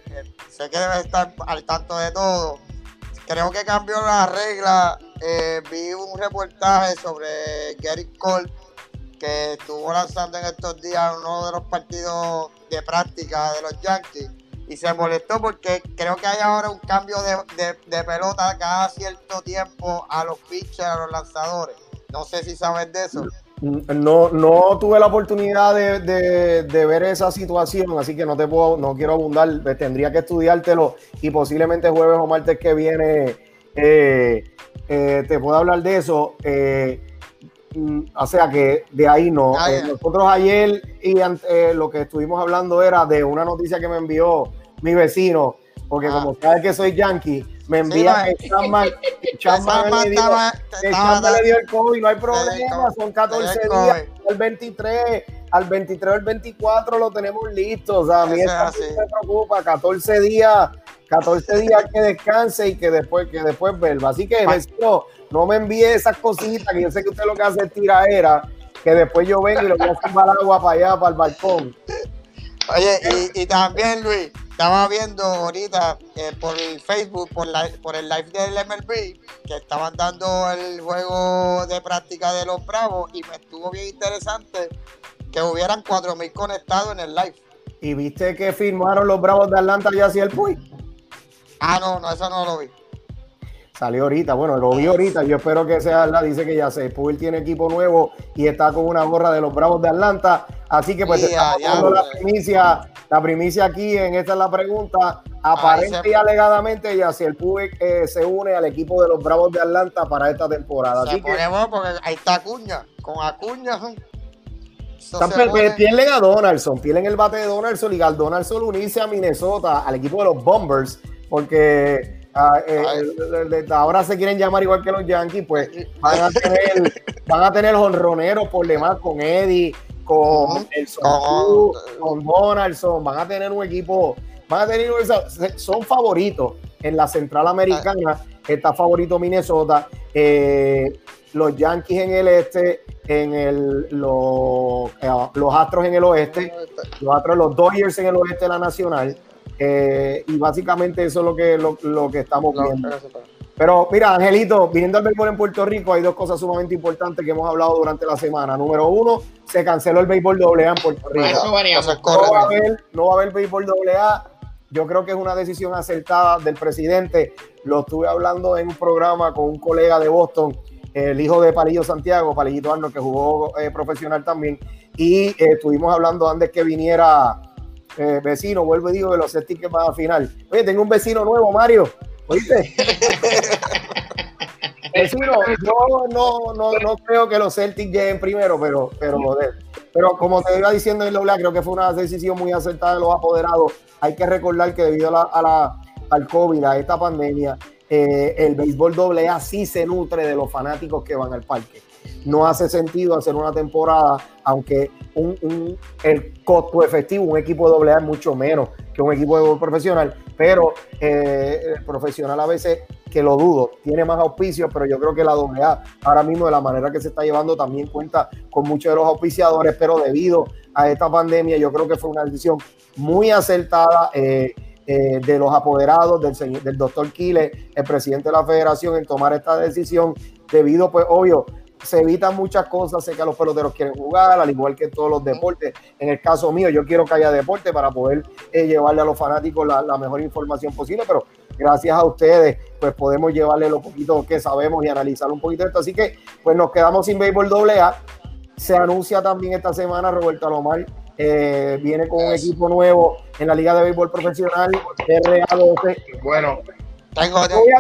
sé que debe estar al tanto de todo, creo que cambió la regla. Eh, vi un reportaje sobre Gary Cole, que estuvo lanzando en estos días uno de los partidos de práctica de los Yankees y se molestó porque creo que hay ahora un cambio de, de pelota cada cierto tiempo a los pitchers, a los lanzadores. No sé si sabes de eso. No, no tuve la oportunidad de, ver esa situación, así que no te puedo, no quiero abundar, tendría que estudiártelo y posiblemente jueves o martes que viene eh, eh, te puedo hablar de eso. Eh, mm, o sea que de ahí no. Ah, nosotros ayer y lo que estuvimos hablando era de una noticia que me envió mi vecino, porque ah. como sabes que soy yankee, me envía que Chapman, le, dio, le dio el COVID, no hay problema, son 14 días, al 23, al 23 o el 24 lo tenemos listo, o sea, a mí eso no me preocupa, 14 días, 14 días que descanse y que después, que después vuelva, así que no, no me envíe esas cositas, que yo sé que usted lo que hace es tiraera, que después yo vengo y lo voy a fumar agua para allá, para el balcón. Oye, y, y también Luis, estaba viendo ahorita eh, por el Facebook, por, la, por el live del MLB, que estaban dando el juego de práctica de los Bravos y me estuvo bien interesante que hubieran 4.000 conectados en el live. ¿Y viste que firmaron los Bravos de Atlanta y así el Puy? Ah, no, no, eso no lo vi. Salió ahorita, bueno, lo vi ahorita. Yo espero que sea la dice que ya se. Puy tiene equipo nuevo y está con una gorra de los Bravos de Atlanta. Así que pues estamos dando la primicia la primicia aquí en esta es la pregunta. Aparente y alegadamente, ya si el Público eh, se une al equipo de los Bravos de Atlanta para esta temporada. Se porque ahí está Acuña. Con Acuña. Tienen a Donaldson, tienen el bate de Donaldson y al Donaldson unirse a Minnesota, al equipo de los Bombers, porque ah, eh, ahora se quieren llamar igual que los Yankees, pues van a tener, van a tener honroneros por demás con Eddie, con el con Donaldson, van a tener un equipo, van a tener son favoritos en la central americana, está favorito Minnesota, eh, los Yankees en el este, en el los, eh, los Astros en el oeste, los Astros, los Dodgers en el oeste de la nacional, eh, y básicamente eso es lo que, lo, que estamos viendo. Pero mira, Angelito, viniendo al béisbol en Puerto Rico, hay dos cosas sumamente importantes que hemos hablado durante la semana. Número uno, se canceló el béisbol AA en Puerto Rico. no, va a haber, no va a haber béisbol AA. Yo creo que es una decisión acertada del presidente. Lo estuve hablando en un programa con un colega de Boston, el hijo de Palillo Santiago, Palillito Arno, que jugó eh, profesional también. Y eh, estuvimos hablando antes que viniera eh, vecino, vuelvo y digo de los Celtics van a final. Oye, tengo un vecino nuevo, Mario. ¿Oíste? Vecino, yo no, no, no, creo que los Celtics lleguen primero, pero, pero, pero como te iba diciendo en la creo que fue una decisión muy acertada de los apoderados. Hay que recordar que debido a la, al COVID, a esta pandemia, eh, el béisbol doble A sí se nutre de los fanáticos que van al parque. No hace sentido hacer una temporada, aunque un, el costo efectivo, un equipo de doble A es mucho menos que un equipo de profesional, pero eh, el profesional a veces que lo dudo, tiene más auspicios, pero yo creo que la AA ahora mismo de la manera que se está llevando también cuenta con muchos de los auspiciadores, pero debido a esta pandemia yo creo que fue una decisión muy acertada. Eh, eh, de los apoderados del, del doctor Kile, el presidente de la federación, en tomar esta decisión, debido, pues, obvio, se evitan muchas cosas, sé que los peloteros quieren jugar, al igual que todos los deportes. En el caso mío, yo quiero que haya deporte para poder eh, llevarle a los fanáticos la, la, mejor información posible, pero gracias a ustedes, pues podemos llevarle lo poquito que sabemos y analizar un poquito esto. Así que, pues nos quedamos sin béisbol doble A. Se anuncia también esta semana Roberto Alomar eh, viene con un equipo nuevo en la Liga de Béisbol Profesional, RA12. Bueno,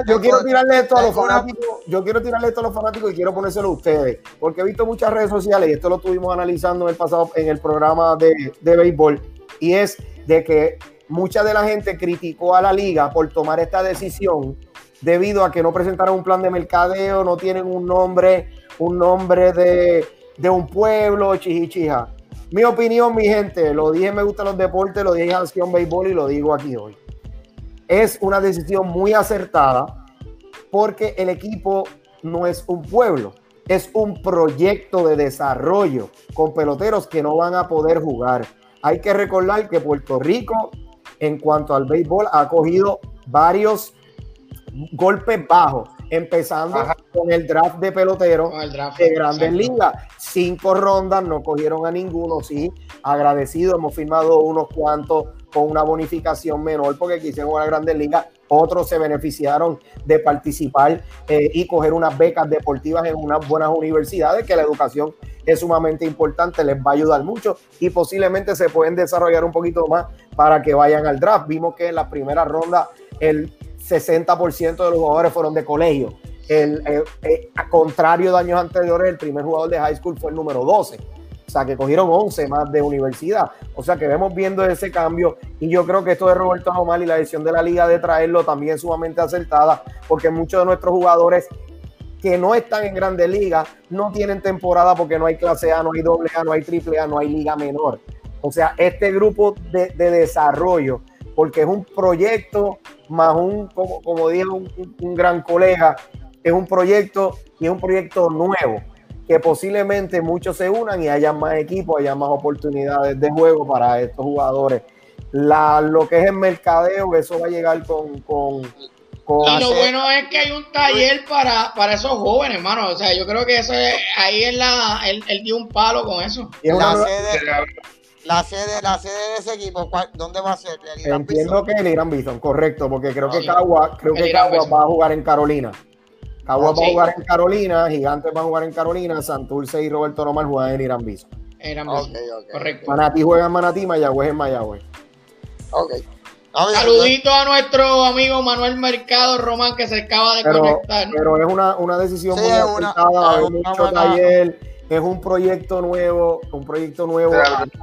yo quiero tirarle esto a los fanáticos, yo quiero tirarle esto a los fanáticos y quiero ponérselo a ustedes, porque he visto muchas redes sociales y esto lo estuvimos analizando en el pasado en el programa de, de béisbol, y es de que mucha de la gente criticó a la liga por tomar esta decisión debido a que no presentaron un plan de mercadeo, no tienen un nombre, un nombre de, de un pueblo, chichichija. Mi opinión, mi gente, lo dije, me gustan los deportes, lo dije en Acción Béisbol y lo digo aquí hoy. Es una decisión muy acertada porque el equipo no es un pueblo, es un proyecto de desarrollo con peloteros que no van a poder jugar. Hay que recordar que Puerto Rico, en cuanto al béisbol, ha cogido varios golpes bajos empezando con el draft de pelotero de grandes ligas. Cinco rondas, no cogieron a ninguno, sí, agradecido, hemos firmado unos cuantos con una bonificación menor porque quisieron jugar a grandes otros se beneficiaron de participar eh, y coger unas becas deportivas en unas buenas universidades, que la educación es sumamente importante, les va a ayudar mucho y posiblemente se pueden desarrollar un poquito más para que vayan al draft. Vimos que en la primera ronda el 60% de los jugadores fueron de colegio. El, eh, eh, a contrario de años anteriores, el primer jugador de high school fue el número 12. O sea, que cogieron 11 más de universidad. O sea, que vemos viendo ese cambio. Y yo creo que esto de Roberto Román y la decisión de la liga de traerlo también sumamente acertada, porque muchos de nuestros jugadores que no están en grandes ligas no tienen temporada porque no hay clase A, no hay doble A, no hay triple A, no hay liga menor. O sea, este grupo de, de desarrollo, porque es un proyecto más un, como, como dijo un, gran colega, es un proyecto y es un proyecto nuevo, que posiblemente muchos se unan y haya más equipos, haya más oportunidades de juego para estos jugadores. La, lo que es el mercadeo, eso va a llegar con... con, y lo bueno es que hay un taller para, para esos jóvenes, hermano. O sea, yo creo que eso ahí es la, él, dio un palo con eso. la, la sede, la sede de ese equipo, ¿dónde va a ser? Entiendo que el Irán Bison, correcto, porque creo que Cagua, creo que Cagua va a jugar en Carolina. Cagua va a jugar en Carolina, Gigantes va a jugar en Carolina, Santurce y Roberto Román juegan en Irán correcto. Manatí juega en Manatí, Mayagüez en Mayagüez. Ok. Saludito a nuestro amigo Manuel Mercado Román que se acaba de conectar. Pero es una, una decisión muy acertada, hay mucho taller es un proyecto nuevo, un proyecto nuevo.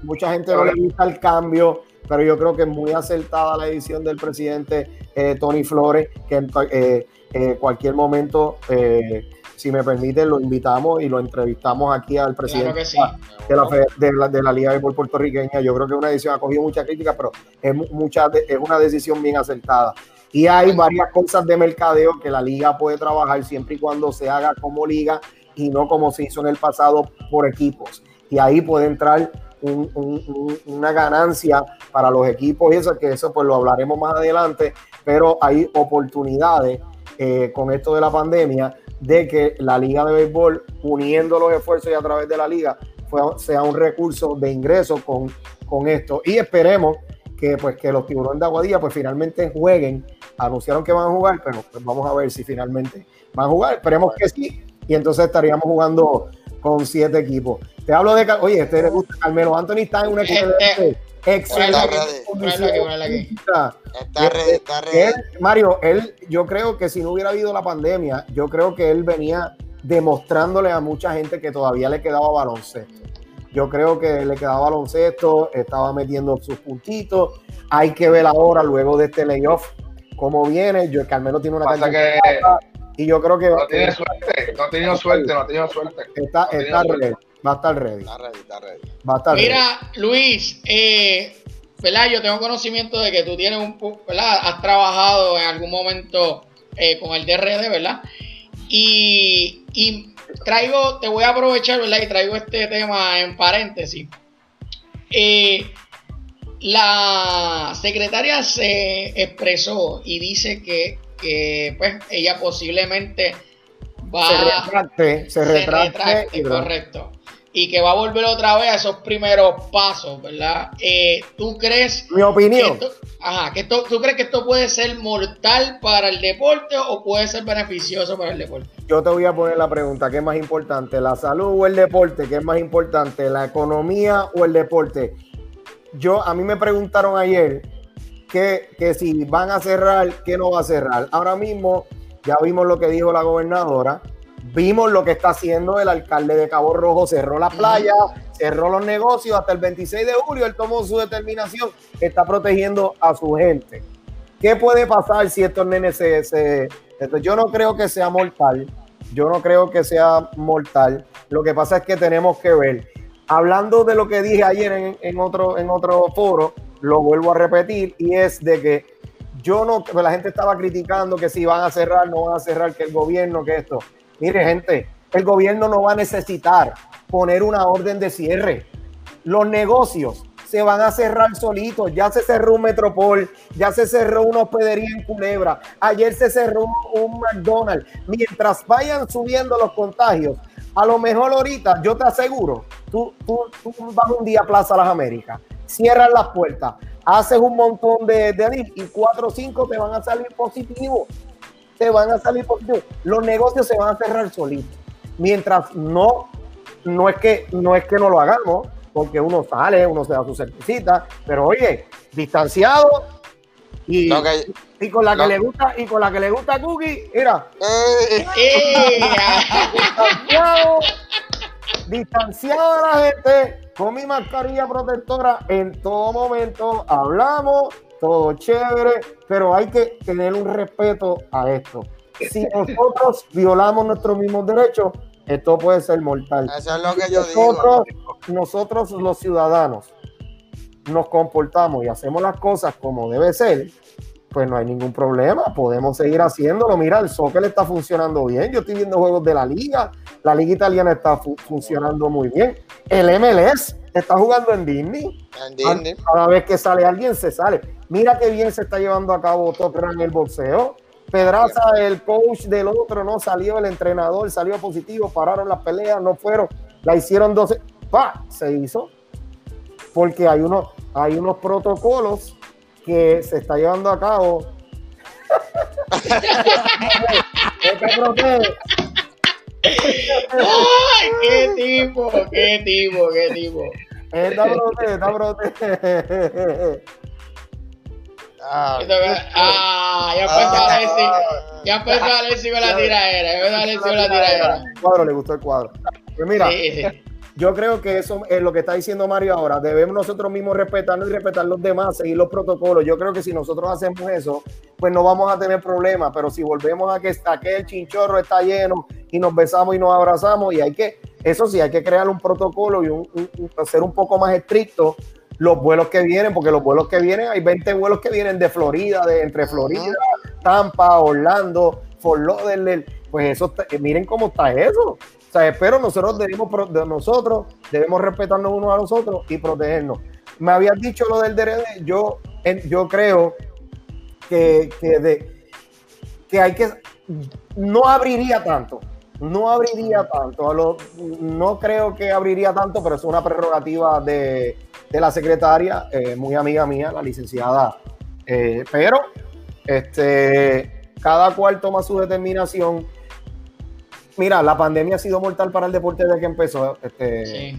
Mucha gente no le gusta el cambio, pero yo creo que es muy acertada la edición del presidente eh, Tony Flores, que eh, eh, cualquier momento, si me permite, lo invitamos y lo entrevistamos aquí al presidente de, la, de, la, de, la, Liga de Béisbol puertorriqueña. Yo creo que es una decisión, ha cogido mucha crítica, pero es, mucha, es una decisión bien acertada. Y hay varias cosas de mercadeo que la liga puede trabajar siempre y cuando se haga como liga y no como se hizo en el pasado por equipos. Y ahí puede entrar una ganancia para los equipos y eso, que eso pues lo hablaremos más adelante, pero hay oportunidades eh, con esto de la pandemia de que la liga de béisbol, uniendo los esfuerzos y a través de la liga, sea un recurso de ingreso con, con esto. Y esperemos que pues que los tiburones de Aguadilla pues finalmente jueguen. Anunciaron que van a jugar, pero pues, vamos a ver si finalmente van a jugar. Esperemos que sí, y entonces estaríamos jugando con siete equipos. Te hablo de, oye, este le gusta Carmelo Anthony está en una excelente, excelente Está está. Mario, él, yo creo que si no hubiera habido la pandemia, yo creo que él venía demostrándole a mucha gente que todavía le quedaba baloncesto. Yo creo que le quedaba baloncesto, estaba metiendo sus puntitos. Hay que ver ahora, luego de este layoff, cómo viene. Yo, Carmelo tiene una Pasa que y yo creo que. No tiene suerte, no ha tenido suerte, no ha tenido suerte. Está, está ready, va a estar ready. Está ready, está ready. Va a estar Mira, Luis, eh, ¿verdad? Yo tengo conocimiento de que tú tienes un. ¿verdad? Has trabajado en algún momento eh, con el DRD, ¿verdad? Y, y, traigo, te voy a aprovechar, ¿verdad? Y traigo este tema en paréntesis. Eh, la secretaria se expresó y dice que, que pues ella posiblemente va se retracte, se retracte, correcto y que va a volver otra vez a esos primeros pasos, ¿verdad? Eh, ¿Tú crees? Mi opinión. Que esto, ajá, que esto, ¿tú crees que esto puede ser mortal para el deporte o puede ser beneficioso para el deporte? Yo te voy a poner la pregunta, ¿qué es más importante? ¿La salud o el deporte? ¿Qué es más importante? ¿La economía o el deporte? Yo, a mí me preguntaron ayer que, que si van a cerrar, ¿qué no va a cerrar? Ahora mismo ya vimos lo que dijo la gobernadora Vimos lo que está haciendo el alcalde de Cabo Rojo, cerró la playa, cerró los negocios hasta el 26 de julio, él tomó su determinación, está protegiendo a su gente. ¿Qué puede pasar si estos nenes se, Yo no creo que sea mortal, yo no creo que sea mortal, lo que pasa es que tenemos que ver. Hablando de lo que dije ayer en, otro, en otro foro, lo vuelvo a repetir, y es de que yo no, la gente estaba criticando que si van a cerrar, no van a cerrar, que el gobierno, que esto. Mire, gente, el gobierno no va a necesitar poner una orden de cierre. Los negocios se van a cerrar solitos. Ya se cerró un Metropol, ya se cerró una hospedería en Culebra, ayer se cerró un, McDonald's. Mientras vayan subiendo los contagios, a lo mejor ahorita, yo te aseguro, tú, tú, tú vas un día a Plaza Las Américas, cierras las puertas, haces un montón de, de y cuatro o cinco te van a salir positivos te van a salir positivos. Los negocios se van a cerrar solitos. Mientras no, no es que no es que no lo hagamos, porque uno sale, uno se da su cervecita, pero oye, distanciado y, y con la que le gusta y con la que le gusta Cookie, mira, eh, eh. distanciado, distanciado de la gente, con mi mascarilla protectora en todo momento, hablamos todo chévere, pero hay que tener un respeto a esto. Si nosotros violamos nuestros mismos derechos, esto puede ser mortal. Eso es lo que yo nosotros, digo. Nosotros los ciudadanos nos comportamos y hacemos las cosas como debe ser, pues no hay ningún problema, podemos seguir haciéndolo. Mira, el soccer está funcionando bien. Yo estoy viendo juegos de la liga, la liga italiana está funcionando muy bien. El MLS está jugando en Disney. En Disney. Cada vez que sale alguien se sale. Mira qué bien se está llevando a cabo Top en el boxeo. Pedraza, el coach del otro, no salió el entrenador, salió positivo, pararon las peleas, no fueron, la hicieron 12. ¡Pa! Se hizo. Porque hay unos, hay unos protocolos que se está llevando a cabo. ¡Ay, qué tipo! ¡Qué tipo! ¡Qué tipo! Está brote, está brote. Ah, ah, ya empezó a Alexi. Ya empezó Alexi con la tiradera. Ya empezó Alexi con la tiradera. El cuadro le gustó el cuadro. Pues mira, sí, sí. Yo creo que eso es lo que está diciendo Mario ahora. Debemos nosotros mismos respetarnos y respetar los demás, seguir los protocolos. Yo creo que si nosotros hacemos eso, pues no vamos a tener problemas. Pero si volvemos a que aquel chinchorro está lleno y nos besamos y nos abrazamos, y hay que, eso sí, hay que crear un protocolo y un, ser un poco más estricto los vuelos que vienen, porque los vuelos que vienen, hay 20 vuelos que vienen de Florida, de entre Florida, Tampa, Orlando, Fort Lauderdale. Pues eso, miren cómo está eso. O sea, pero nosotros debemos, nosotros debemos respetarnos unos a los otros y protegernos. Me habías dicho lo del DRD, yo, yo creo que, de, que hay que, no abriría tanto, no abriría tanto, no creo que abriría tanto, pero es una prerrogativa de, la secretaria, eh, muy amiga mía, la licenciada, eh, pero este, cada cual toma su determinación mira, la pandemia ha sido mortal para el deporte desde que empezó. Este, sí,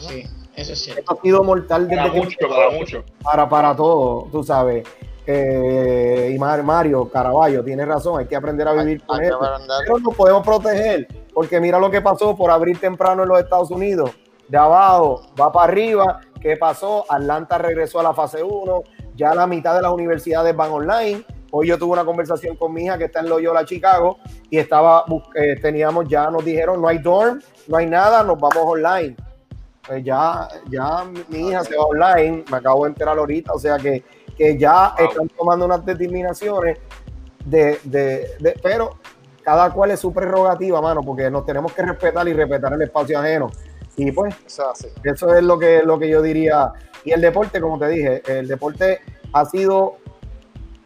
sí, eso es cierto. Ha sido mortal desde para que mucho, para mucho. Para, para todo, tú sabes. Eh, y Mario Caraballo tiene razón, hay que aprender a vivir con eso. Pero nos podemos proteger, porque mira lo que pasó por abrir temprano en los Estados Unidos. De abajo va para arriba. ¿Qué pasó? Atlanta regresó a la fase 1. Ya la mitad de las universidades van online Hoy yo tuve una conversación con mi hija que está en Loyola, Chicago, y estaba, eh, teníamos, ya nos dijeron, no hay dorm, no hay nada, nos vamos online. Pues ya, ya mi hija se va online, me acabo de enterar ahorita, o sea que, que ya están tomando unas determinaciones de, de, de- pero cada cual es su prerrogativa, mano, porque nos tenemos que respetar y respetar el espacio ajeno. Y pues, Eso es así. eso es lo que, lo que yo diría. Y el deporte, como te dije, el deporte ha sido,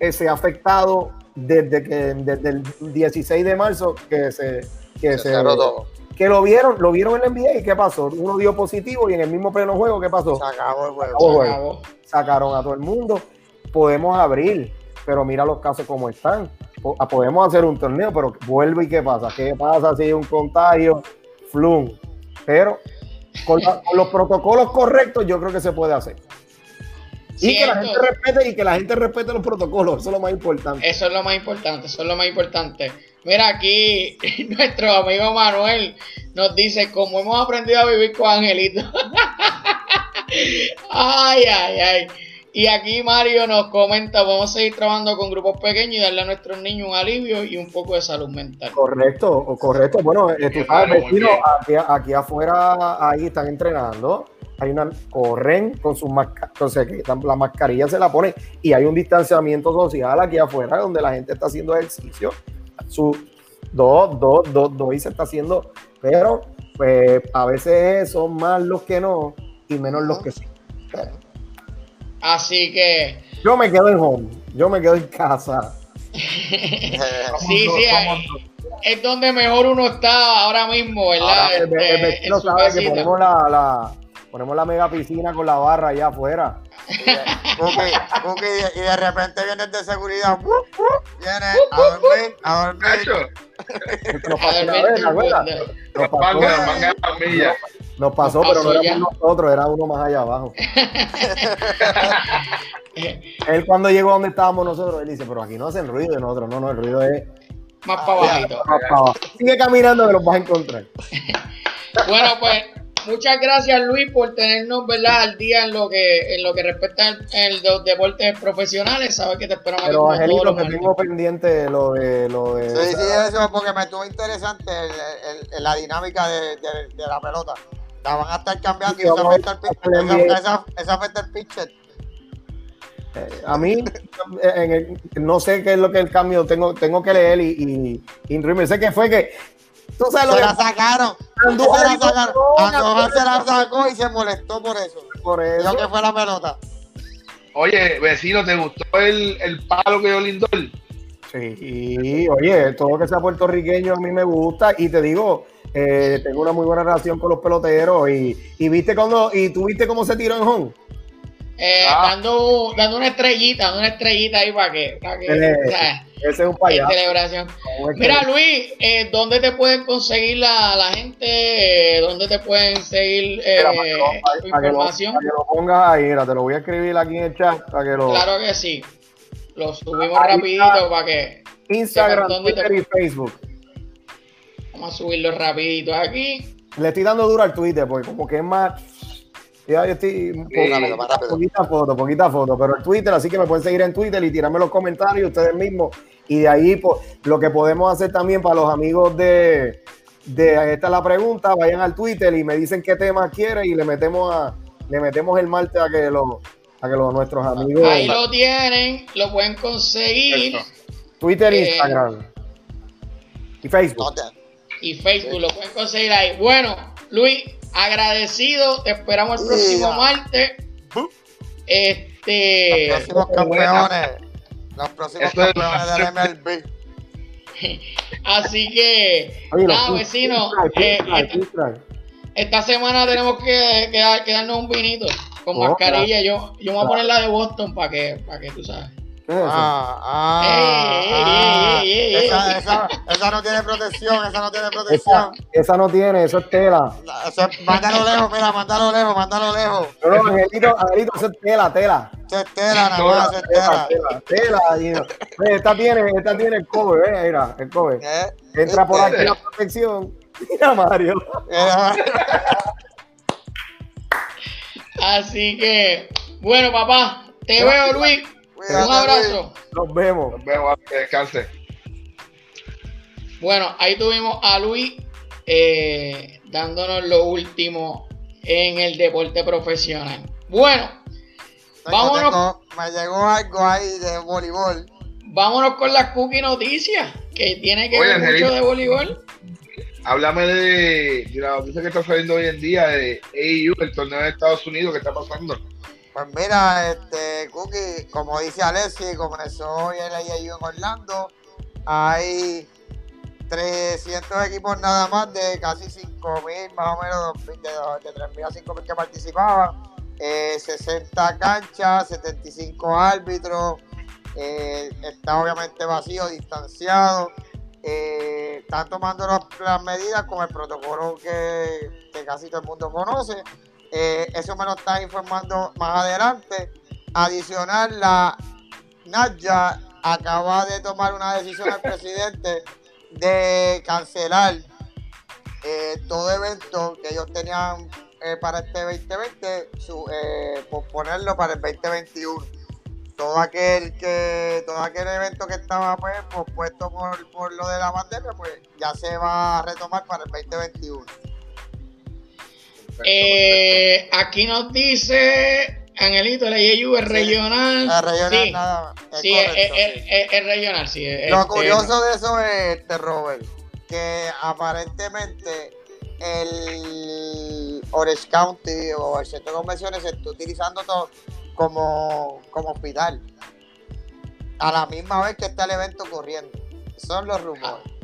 eh, se ha afectado desde que desde el 16 de marzo que se, que Se se, cerró todo. que lo vieron, lo vieron en la NBA y qué pasó. Uno dio positivo y en el mismo pleno juego, ¿qué pasó? Se acabó el juego. acabó. Se bueno. acabó. Sacaron a todo el mundo. Podemos abrir, pero mira los casos como están. Ah, Podemos hacer un torneo, pero vuelve y qué pasa. ¿Qué pasa si hay un contagio? Flum. Pero con, la- con los protocolos correctos, yo creo que se puede hacer. Y que la gente respete y que la gente respete los protocolos, eso es lo más importante. Eso es lo más importante, eso es lo más importante. Mira, aquí nuestro amigo Manuel nos dice cómo hemos aprendido a vivir con Angelito. ay, ay, ay. Y aquí Mario nos comenta, vamos a seguir trabajando con grupos pequeños y darle a nuestros niños un alivio y un poco de salud mental. Correcto, o correcto. Bueno, eh, tú sabes, vecino, aquí afuera, ahí están entrenando. Hay una, corren con sus mascarillas, la mascarilla se la ponen y hay un distanciamiento social aquí afuera donde la gente está haciendo ejercicio. Su dos, dos, dos, dos y se está haciendo, pero pues a veces son más los que no y menos los que sí. Así que, Yo me quedo en home, yo me quedo en casa. sí, sí, ahí- es donde mejor uno está ahora mismo, ¿verdad? Ahora, el, Este, el su sabe que ponemos la, la- ponemos la mega piscina con la barra allá afuera. Cookie, Cookie, y de repente viene de seguridad. ¡wup, wup! Viene a dormir, a dormir. Esto nos pasó una vez, ¿te acuerdas? Nos pasó, nos pasó, pero no éramos nosotros, era uno más allá abajo. Él cuando llegó a donde estábamos nosotros, él dice, pero aquí no hacen ruido y nosotros, no, no, el ruido es Más para abajito. más para abajo. Sigue caminando que los vas a encontrar. Bueno, pues muchas gracias Luis por tenernos ¿verdad? al día en lo que en lo que respecta al el de los deportes profesionales. Sabes que te esperamos aquí Pero todos Angelito, que tengo pendiente lo de lo de Sí, sí, eso, porque me estuvo interesante el- el- el- la dinámica de, de- de la pelota. La van a estar cambiando y Sí, eso vamos a afecta el, eso- NBA. eso- eso afecta el pitcher. Eh, a mí eh, en el- no sé qué es lo que el cambio tengo tengo que leer y, y, y sé que fue que tú sabes lo Se que la sacaron. Andújar se la sacaron. "No, Andújar se la sacó y se molestó por eso. por eso que fue la pelota. Oye, vecino, ¿te gustó el, el palo que dio Lindor? Sí, oye, todo lo que sea puertorriqueño a mí me gusta y te digo, eh, tengo una muy buena relación con los peloteros y, y viste cuando, y tú viste cómo se tiró en home. Eh, Ah. dando, dando una estrellita, dando una estrellita ahí para que, para que Eh, o sea, Ese es un payaso. celebración. como es que- Mira Luis, eh, ¿dónde te pueden conseguir la, la gente? Eh, ¿Dónde te pueden seguir eh, Mira, para que lo- para- tu para que lo- información? para que lo pongas ahí, mira, te lo voy a escribir aquí en el chat para que lo Claro que sí. Lo subimos Ahí rapidito está. para que Instagram, ¿dónde te- Twitter y Facebook. vamos a subirlo rapidito aquí. Le estoy dando duro al Twitter porque como que es más ya yo estoy Sí. Rápido, poquita foto, poquita foto, pero el Twitter, así que me pueden seguir en Twitter y tirarme los comentarios ustedes mismos. Y de ahí, pues, lo que podemos hacer también para los amigos de, de esta es la pregunta, vayan al Twitter y me dicen qué tema quieren y le metemos a, le metemos el martes a que lo, a que los nuestros amigos Ahí lo tienen, lo pueden conseguir. Eso. Twitter, Eh, Instagram y Facebook. Y Facebook, lo pueden conseguir ahí. Bueno, Luis, agradecido. Te esperamos el próximo Yeah. martes. Este. Los próximos campeones. Los próximos campeones del MLB. Así que, Oye, nada, vecino. eh, esta, semana tenemos que, que dar- que darnos un vinito con Oh, mascarilla. Yo, yo me voy a poner la de Boston para que, para que tú sabes. ¿Qué es eso? Ah, ah, Ey, ey, ah. ey, ey, ey, Esa, ey. esa, esa no tiene protección, esa no tiene protección. esa no tiene, eso es tela. Eso es- mándalo lejos, mira, mándalo lejos, mándalo lejos. No, no, Angelito, Angelito, eso es tela, tela. Eso es tela, nada más, eso es Tela, tela. no- esta tiene, esta tiene el cover, eh, mira, el cover. ¿Eh? Entra por ¿Viste? aquí la protección. Mira, Mario. Así que, bueno, papá, te veo, Luis. Cuídate, Un abrazo. Nos vemos. Nos vemos, que descanse. Bueno, ahí tuvimos a Luis eh, dándonos lo último en el deporte profesional. Bueno, Tengo- Vámonos. tengo- me llegó algo ahí de voleibol. vámonos con las cookie noticias, que tiene que ver mucho de voleibol. Háblame de, la noticia que está saliendo hoy en día de AU, el torneo de Estados Unidos, ¿qué está pasando? Pues mira, este Cookie, como dice Alessi, comenzó hoy el AU en Orlando. Hay 300 equipos nada más de casi 5.000, más o menos de, de 3.000 a 5.000 que participaban. 60 eh, canchas, 75 árbitros. Eh, está obviamente vacío, distanciado. Eh, están tomando las, medidas con el protocolo que, casi todo el mundo conoce. Eso me lo está informando más adelante. Adicional, la NADJA acaba de tomar una decisión al presidente de cancelar eh, todo evento que ellos tenían eh, para este 2020, su, eh, posponerlo para el 2021. Todo aquel que todo aquel evento que estaba pues pospuesto por, por lo de la pandemia, pues ya se va a retomar para el 2021. Aquí nos dice Angelito, la IEU es regional. Es regional, nada sí, es, regional, sí. Lo este, curioso de eso es, este, Robert, que aparentemente el Orange County o el centro de convenciones se está utilizando todo como, como hospital. A la misma vez que está el evento corriendo. Son los rumores.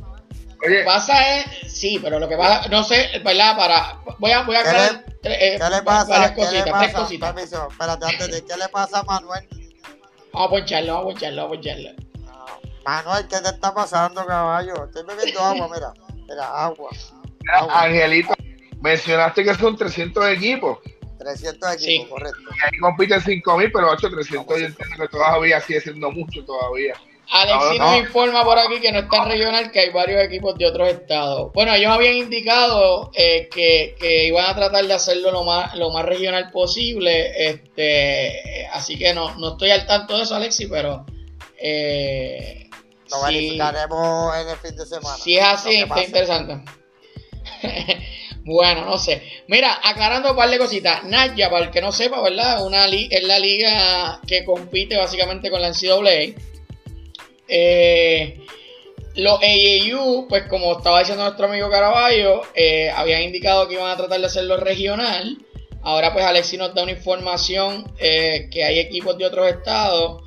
Oye. Pasa es, sí, pero lo que pasa, no sé, ¿verdad? Para, voy a, voy a aclarar eh, ¿Qué le pasa? ¿Qué le pasa? Permiso, espérate, antes de ¿qué le pasa a Manuel? Vamos a poncharlo, vamos a poncharlo, vamos a poncharlo. Manuel, ¿qué te está pasando, caballo? Estoy bebiendo agua, mira. Mira, agua. Angelito, mencionaste que son 300 equipos. 300 equipos, correcto. Y ahí compiten 5000, pero 8, 300 yo entiendo que todavía sigue siendo mucho todavía. Alexi nos informa por aquí que no está regional, que hay varios equipos de otros estados. Bueno, ellos habían indicado eh, que, iban a tratar de hacerlo lo más, lo más regional posible. Este, así que no, no estoy al tanto de eso, Alexi, pero. Eh, lo verificaremos en el fin de semana. Si es así, está interesante. bueno, no sé. Mira, aclarando un par de cositas. Naya, para el que no sepa, ¿verdad? Una es la liga que compite básicamente con la NCAA. Eh, los AAU, pues como estaba diciendo nuestro amigo Caraballo, eh, habían indicado que iban a tratar de hacerlo regional. Ahora pues Alexi nos da una información eh, que hay equipos de otros estados.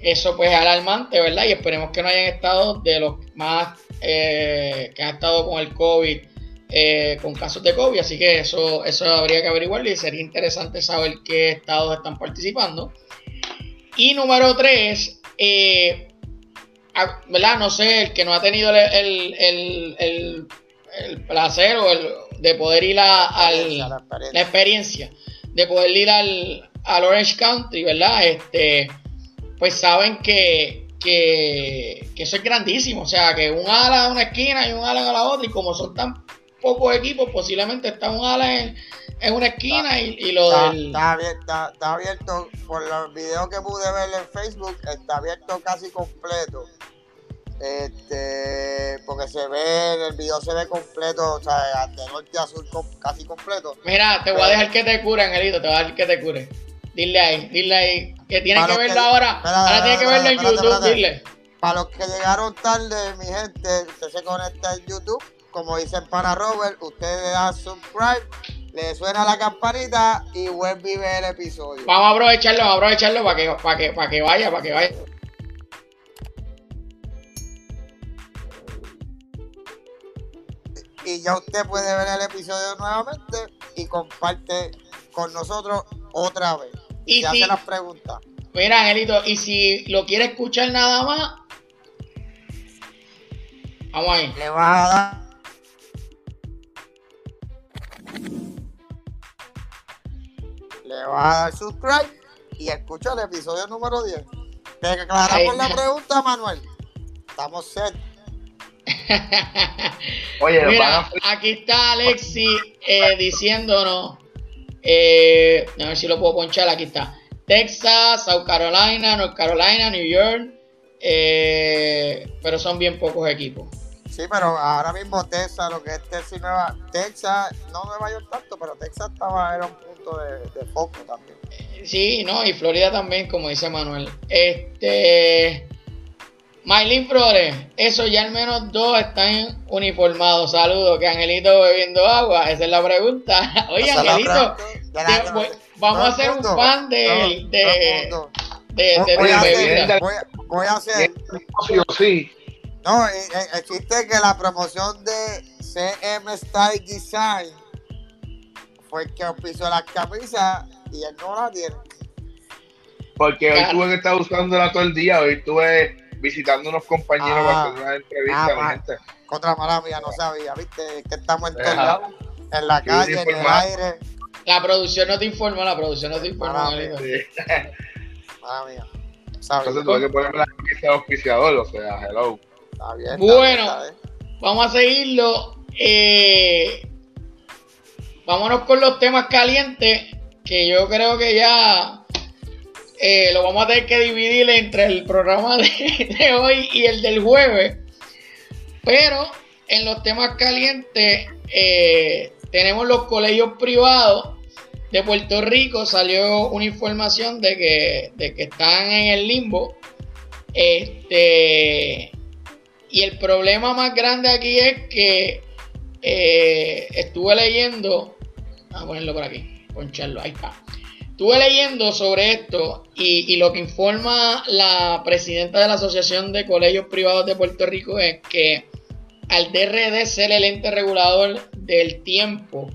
Eso pues es alarmante, ¿verdad? Y esperemos que no hayan estado de los más que han estado con el COVID, con casos de COVID. Así que eso, eso habría que averiguarlo y sería interesante saber qué estados están participando. Y número 3, eh, ¿verdad? No sé, el que no ha tenido el, placer o el, de poder ir a, la, experiencia. de poder ir al, al Orange Country, ¿verdad? Este, pues saben que, que, eso es grandísimo. O sea, que un ala a una esquina y un ala a la otra, y como son tan pocos equipos, posiblemente está un ala en, una esquina y, lo está, del... Está, está, abierto, por los videos que pude ver en Facebook, está abierto casi completo. Este, porque se ve, en el video se ve completo, o sea, de norte a sur casi completo. Mira, te voy a dejar que te cure, Angelito, te voy a dejar que te cure. Dile ahí, dile ahí. Que tienes que verlo ahora. ahora tienes que verlo en YouTube, dile. Para los que llegaron tarde, mi gente, usted se conecta en YouTube. Como dice para Robert, usted le da subscribe, le suena la campanita y vuelve y ve el episodio. Vamos a aprovecharlo, vamos a aprovecharlo para que, para que, para que vaya, para que vaya. Y ya usted puede ver el episodio nuevamente y comparte con nosotros otra vez. Y, hace las preguntas. Mira, Angelito, y si lo quiere escuchar nada más, vamos ahí. Le vas a dar. Le vas a dar subscribe y escucha el episodio número 10. Te aclaramos la pregunta, Manuel. Estamos set. Oye, Mira, aquí está Alexi eh, diciéndonos, eh, a ver si lo puedo ponchar, aquí está. Texas, South Carolina, North Carolina, New York, eh, pero son bien pocos equipos. Sí, pero ahora mismo Texas, lo que es Texas Nueva, Texas, no Nueva York tanto, pero Texas estaba, era un punto de, de foco también. Sí, no, y Florida también, como dice Manuel. Este, Maylin Flores, eso ya al menos dos están uniformados. Saludos, que Angelito bebiendo agua, esa es la pregunta. Oye, Angelito, vamos a hacer un fan de, de, de, voy, a hacer, voy, a hacer. Sí. No, existe que la promoción de CM Style Design fue el que pisó las camisas y él no la tiene. Porque hoy tuve que estar usándola todo el día, hoy estuve visitando unos compañeros para hacer una entrevista, ah, gente. Contra mía, no sabía, viste, que estamos en todos lados, en la calle, en el aire. La producción no te informa, la producción no te informa. Mía. Entonces tuve que ponerme la camisa de auspiciador, o sea, hello. Está bien, bueno, vamos a seguirlo. Eh, vámonos con los temas calientes, que yo creo que ya eh, lo vamos a tener que dividir entre el programa de, hoy y el del jueves. Pero en los temas calientes eh, tenemos los colegios privados de Puerto Rico. Salió una información de que, de que están en el limbo. Este, y el problema más grande aquí es que eh, estuve leyendo. Vamos a ponerlo por aquí, poncharlo, ahí está. Estuve leyendo sobre esto y, lo que informa la presidenta de la Asociación de Colegios Privados de Puerto Rico es que al DRD ser el ente regulador del tiempo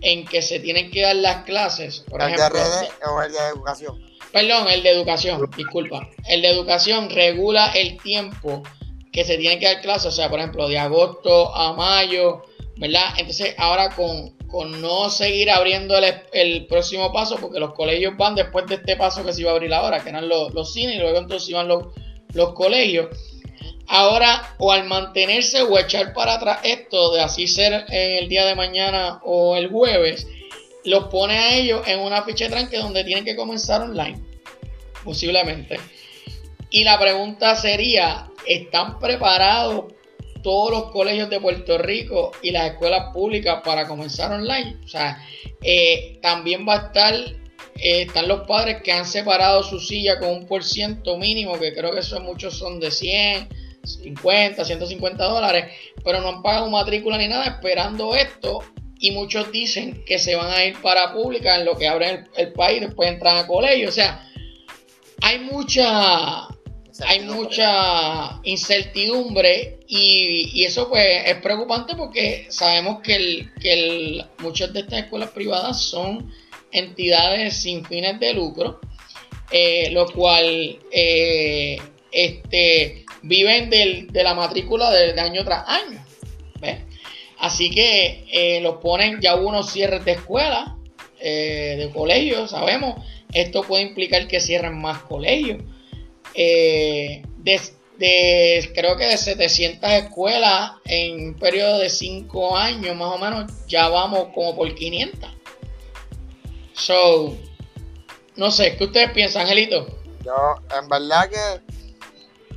en que se tienen que dar las clases, por ¿El ejemplo. DRD o el de educación? Perdón, el de educación, disculpa. El de educación regula el tiempo que se tienen que dar clases, o sea, por ejemplo, de agosto a mayo, ¿verdad? Entonces, ahora con, con no seguir abriendo el, próximo paso, porque los colegios van después de este paso que se iba a abrir ahora, que eran los, cines, y luego entonces iban los, los colegios. Ahora, o al mantenerse o echar para atrás esto de así ser en el día de mañana o el jueves, los pone a ellos en una ficha de tranque donde tienen que comenzar online, posiblemente. Y la pregunta sería, ¿están preparados todos los colegios de Puerto Rico y las escuelas públicas para comenzar online. O sea, eh, también va a estar, eh, están los padres que han separado su silla con un por ciento mínimo, que creo que eso muchos son de 100, 50, 150 dólares, pero no han pagado matrícula ni nada esperando esto. Y muchos dicen que se van a ir para pública en lo que abren el, el país, después entran a colegio. O sea, hay mucha hay mucha incertidumbre y, eso pues es preocupante porque sabemos que, el, que muchas de estas escuelas privadas son entidades sin fines de lucro, eh, lo cual eh, este, viven de la matrícula de, año tras año. Así que eh, los ponen ya unos cierres de escuelas, de colegios, sabemos. Esto puede implicar que cierren más colegios. De, creo que de 700 escuelas en un periodo de 5 años más o menos, ya vamos como por 500. So, no sé, ¿qué ustedes piensan, Angelito? Yo, en verdad que,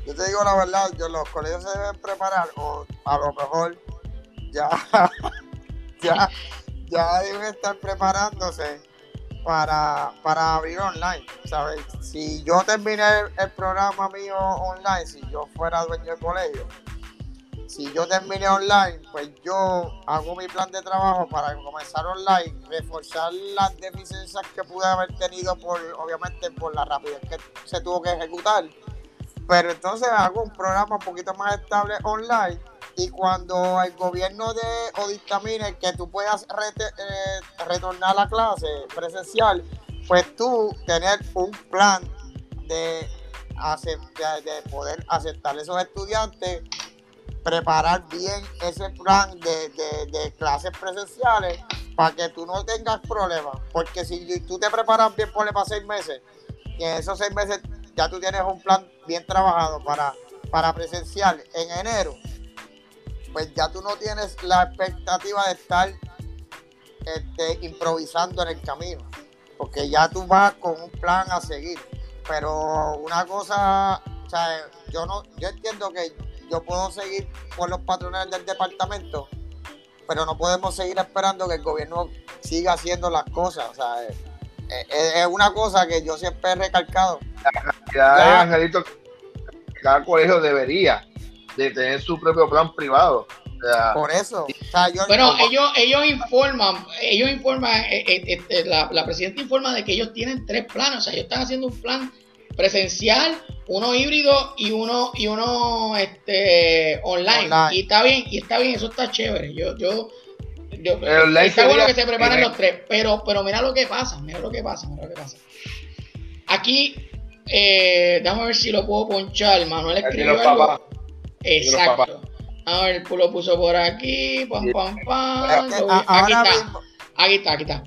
yo te digo la verdad, yo, los colegios se deben preparar, o a lo mejor ya, ya, ya deben estar preparándose para, para abrir online, ¿sabes? Si yo terminé el, programa mío online, si yo fuera dueño del colegio, si yo terminé online, pues yo hago mi plan de trabajo para comenzar online, reforzar las deficiencias que pude haber tenido por, obviamente, por la rapidez que se tuvo que ejecutar. Pero entonces hago un programa un poquito más estable online y cuando el gobierno de o dictamine que tú puedas eh, retornar a la clase presencial, pues tú tener un plan de, de poder aceptar a esos estudiantes, preparar bien ese plan de, clases presenciales para que tú no tengas problemas. Porque si tú te preparas bien, por para seis meses, y en esos seis meses ya tú tienes un plan bien trabajado para, para presencial en enero pues ya tú no tienes la expectativa de estar este, improvisando en el camino, porque ya tú vas con un plan a seguir. Pero una cosa, o sea, yo no, yo entiendo que yo puedo seguir con los patrones del departamento, pero no podemos seguir esperando que el gobierno siga haciendo las cosas. O sea, es, una cosa que yo siempre he recalcado. Ya, Angelito, cada colegio debería de tener su propio plan privado. Por eso. bueno, ellos, ellos informan, ellos informan, eh, eh, eh, la, la presidenta informa de que ellos tienen tres planes, o sea, ellos están haciendo un plan presencial, uno híbrido y uno y uno este online. Y está bien, y está bien, eso está chévere. Yo, yo, yo está bueno que se preparen los tres, pero, pero mira lo que pasa, mira lo que pasa, mira lo que pasa. Aquí, eh, déjame ver si lo puedo ponchar. Manuel escribió algo. Exacto. A ver, lo puso por aquí. Pam, pam, pam. Aquí está. Aquí está, aquí está.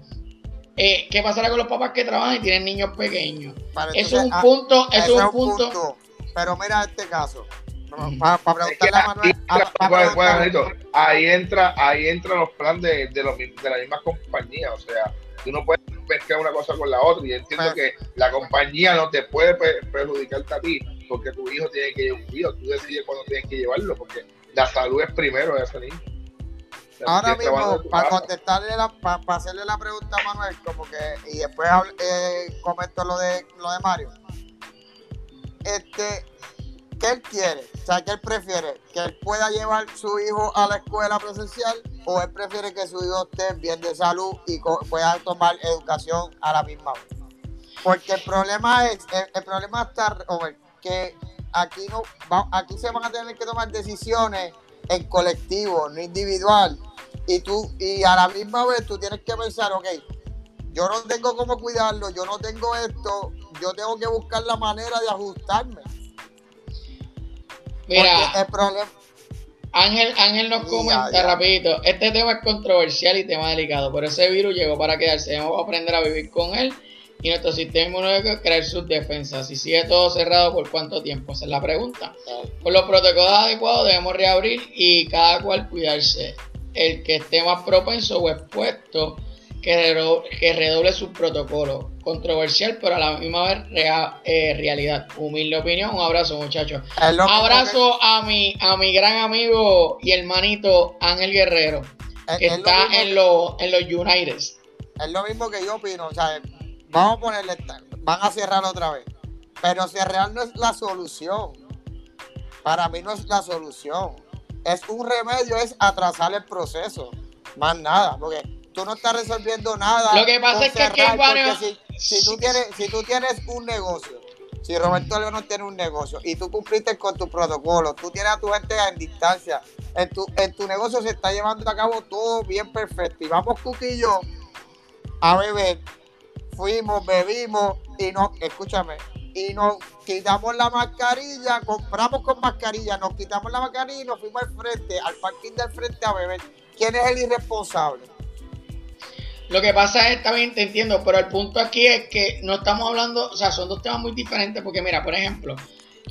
Eh, ¿Qué pasará con los papás que trabajan y tienen niños pequeños? eso es un ah, punto, eso es un punto. Pero mira este caso. Para, preguntarle a Manuel. ahí entra, ahí entra los planes de, de, los, de la misma compañía. O sea, tú no puedes mezclar una cosa con la otra. Y entiendo que la compañía no te puede perjudicarte a ti porque tu hijo tiene que llevar un hijo. Tú decides cuándo tienes que llevarlo porque la salud es primero de ese niño. Ahora mismo, para contestarle la, para, hacerle la pregunta a Manuel, como que, y después eh, comento lo de lo de Mario. Este, ¿qué él quiere? O sea, ¿qué él prefiere? ¿Que él pueda llevar su hijo a la escuela presencial o él prefiere que su hijo esté bien de salud y pueda tomar educación a la misma vez? Porque el problema es, el, problema está, Robert, que aquí no, aquí se van a tener que tomar decisiones en colectivo, no individual. Y tú, y a la misma vez tú tienes que pensar, ok, yo no tengo cómo cuidarlo, yo no tengo esto, yo tengo que buscar la manera de ajustarme. Mira, el problema. Ángel, Ángel nos comenta rapidito, este tema es controversial y tema delicado, pero ese virus llegó para quedarse, debemos aprender a vivir con él y nuestro sistema inmunológico crear sus defensas. Si sigue todo cerrado, ¿por cuánto tiempo? Esa es la pregunta. Con los protocolos adecuados debemos reabrir y cada cual cuidarse. El que esté más propenso o expuesto, que, que redoble sus protocolos. Controversial, pero a la misma vez eh, realidad. Humilde opinión. Un abrazo, muchachos. Abrazo a mi, a mi gran amigo y hermanito Ángel Guerrero, que está en, los, en los United. Es lo mismo que yo opino. O sea, vamos a ponerle, van a cerrar otra vez. Pero cerrar no es la solución. Para mí no es la solución. Es un remedio, es atrasar el proceso. Más nada, porque tú no estás resolviendo nada. Lo que pasa es que, si, tú tienes, si tú tienes un negocio, si Roberto León no tiene un negocio y tú cumpliste con tu protocolo, tú tienes a tu gente en distancia, en tu, en tu negocio se está llevando a cabo todo bien perfecto. Y vamos, Cuquillo, a beber fuimos, bebimos y no, escúchame, y nos quitamos la mascarilla, compramos con mascarilla, nos quitamos la mascarilla y nos fuimos al frente, al parking del frente a beber. ¿Quién es el irresponsable? Lo que pasa es, también te entiendo, pero el punto aquí es que no estamos hablando, o sea, son dos temas muy diferentes, porque mira, por ejemplo,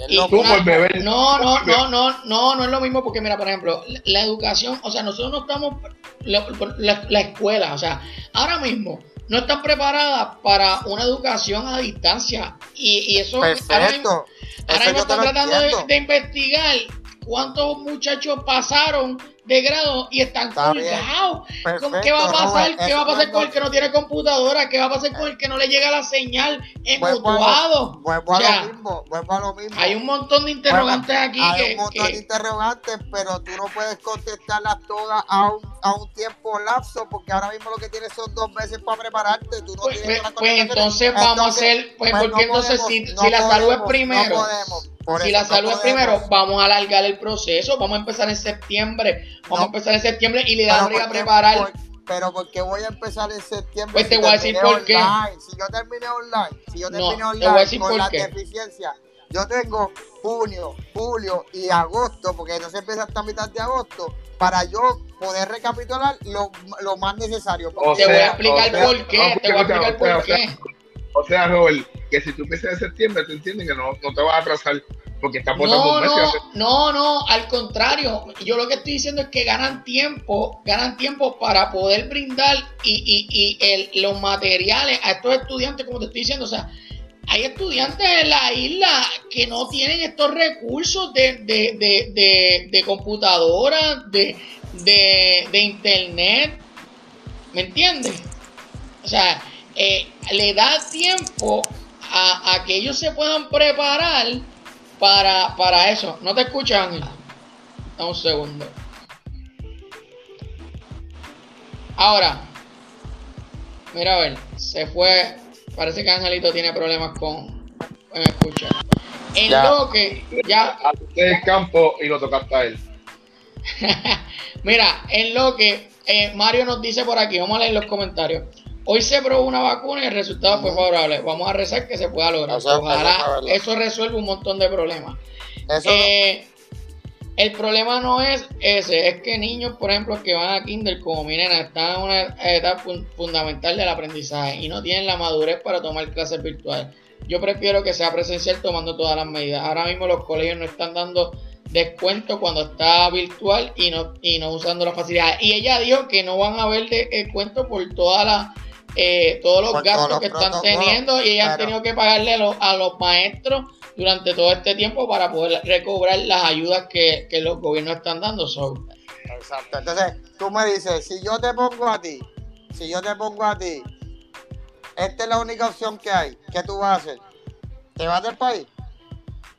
no, no, no, no, no, no, no es lo mismo porque mira, por ejemplo, la, educación, o sea, nosotros no estamos, la escuela, o sea, ahora mismo no están preparadas para una educación a distancia. Y, eso Perfecto. ahora, mismo están tratando de, investigar cuántos muchachos pasaron de grado y están colgados. ¿Qué va a pasar? ¿Qué va a pasar con el que no tiene computadora? ¿Qué va a pasar con el que no le llega la señal en Vuelvo, vuelvo a lo mismo, vuelvo a lo mismo. Hay un montón de interrogantes aquí. Hay un montón de interrogantes, pero tú no puedes contestarlas todas a un, a un tiempo lapso, porque ahora mismo lo que tienes son dos meses para prepararte. Tú no pues, tienes pues, pues entonces vamos a hacer, pues, pues porque entonces si, si la salud es primero. No podemos si la salud es primero, vamos a alargar el proceso, vamos a empezar en septiembre, vamos a empezar en septiembre y le damos a preparar. pero ¿por qué voy a empezar en septiembre? Pues te voy a decir por qué. Si yo terminé online, si yo terminé online con la deficiencia, yo tengo junio, julio y agosto, porque no se empieza hasta mitad de agosto, para yo poder recapitular lo, lo más necesario. te voy a explicar por qué, te voy a explicar por qué. O sea, Robert, que si tú empiezas en septiembre, tú entiendes que no, no te vas a atrasar porque está por no, no, no, no, al contrario. Yo lo que estoy diciendo es que ganan tiempo, ganan tiempo para poder brindar y, y, y el, los materiales a estos estudiantes, como te estoy diciendo. O sea, hay estudiantes en la isla que no tienen estos recursos de, de, de, de, de computadora, de, de, internet. ¿Me entiendes? O sea, eh, le da tiempo a, que ellos se puedan preparar para, para eso. ¿No te escuchan, Ángel? Dame un segundo. Ahora, mira a ver, se fue. Parece que Angelito tiene problemas con, con escuchar. En Ya. lo que ya del campo y lo tocaste a él. Mira, en lo que eh, Mario nos dice por aquí, vamos a leer los comentarios. Hoy se probó una vacuna y el resultado fue favorable. Vamos a rezar que se pueda lograr. Eso- Ojalá eso resuelva un montón de problemas. Eso Eh, el problema no es ese, es que niños, por ejemplo, que van a Kinder como mi nena, están en una etapa fun- fundamental del aprendizaje y no tienen la madurez para tomar clases virtuales. Yo prefiero que sea presencial tomando todas las medidas. Ahora mismo los colegios no están dando descuento cuando está virtual y no, y no usando las facilidades. Y ella dijo que no van a haber de- descuento por todas las eh, todos los Por gastos todos los que están teniendo y ellas han tenido que pagarle a los, a los maestros durante todo este tiempo para poder recobrar las ayudas que, que los gobiernos están dando. Exacto. Entonces, tú me dices, si yo te pongo a ti, si yo te pongo a ti, esta es la única opción que hay, ¿qué tú vas a hacer? ¿Te vas del país?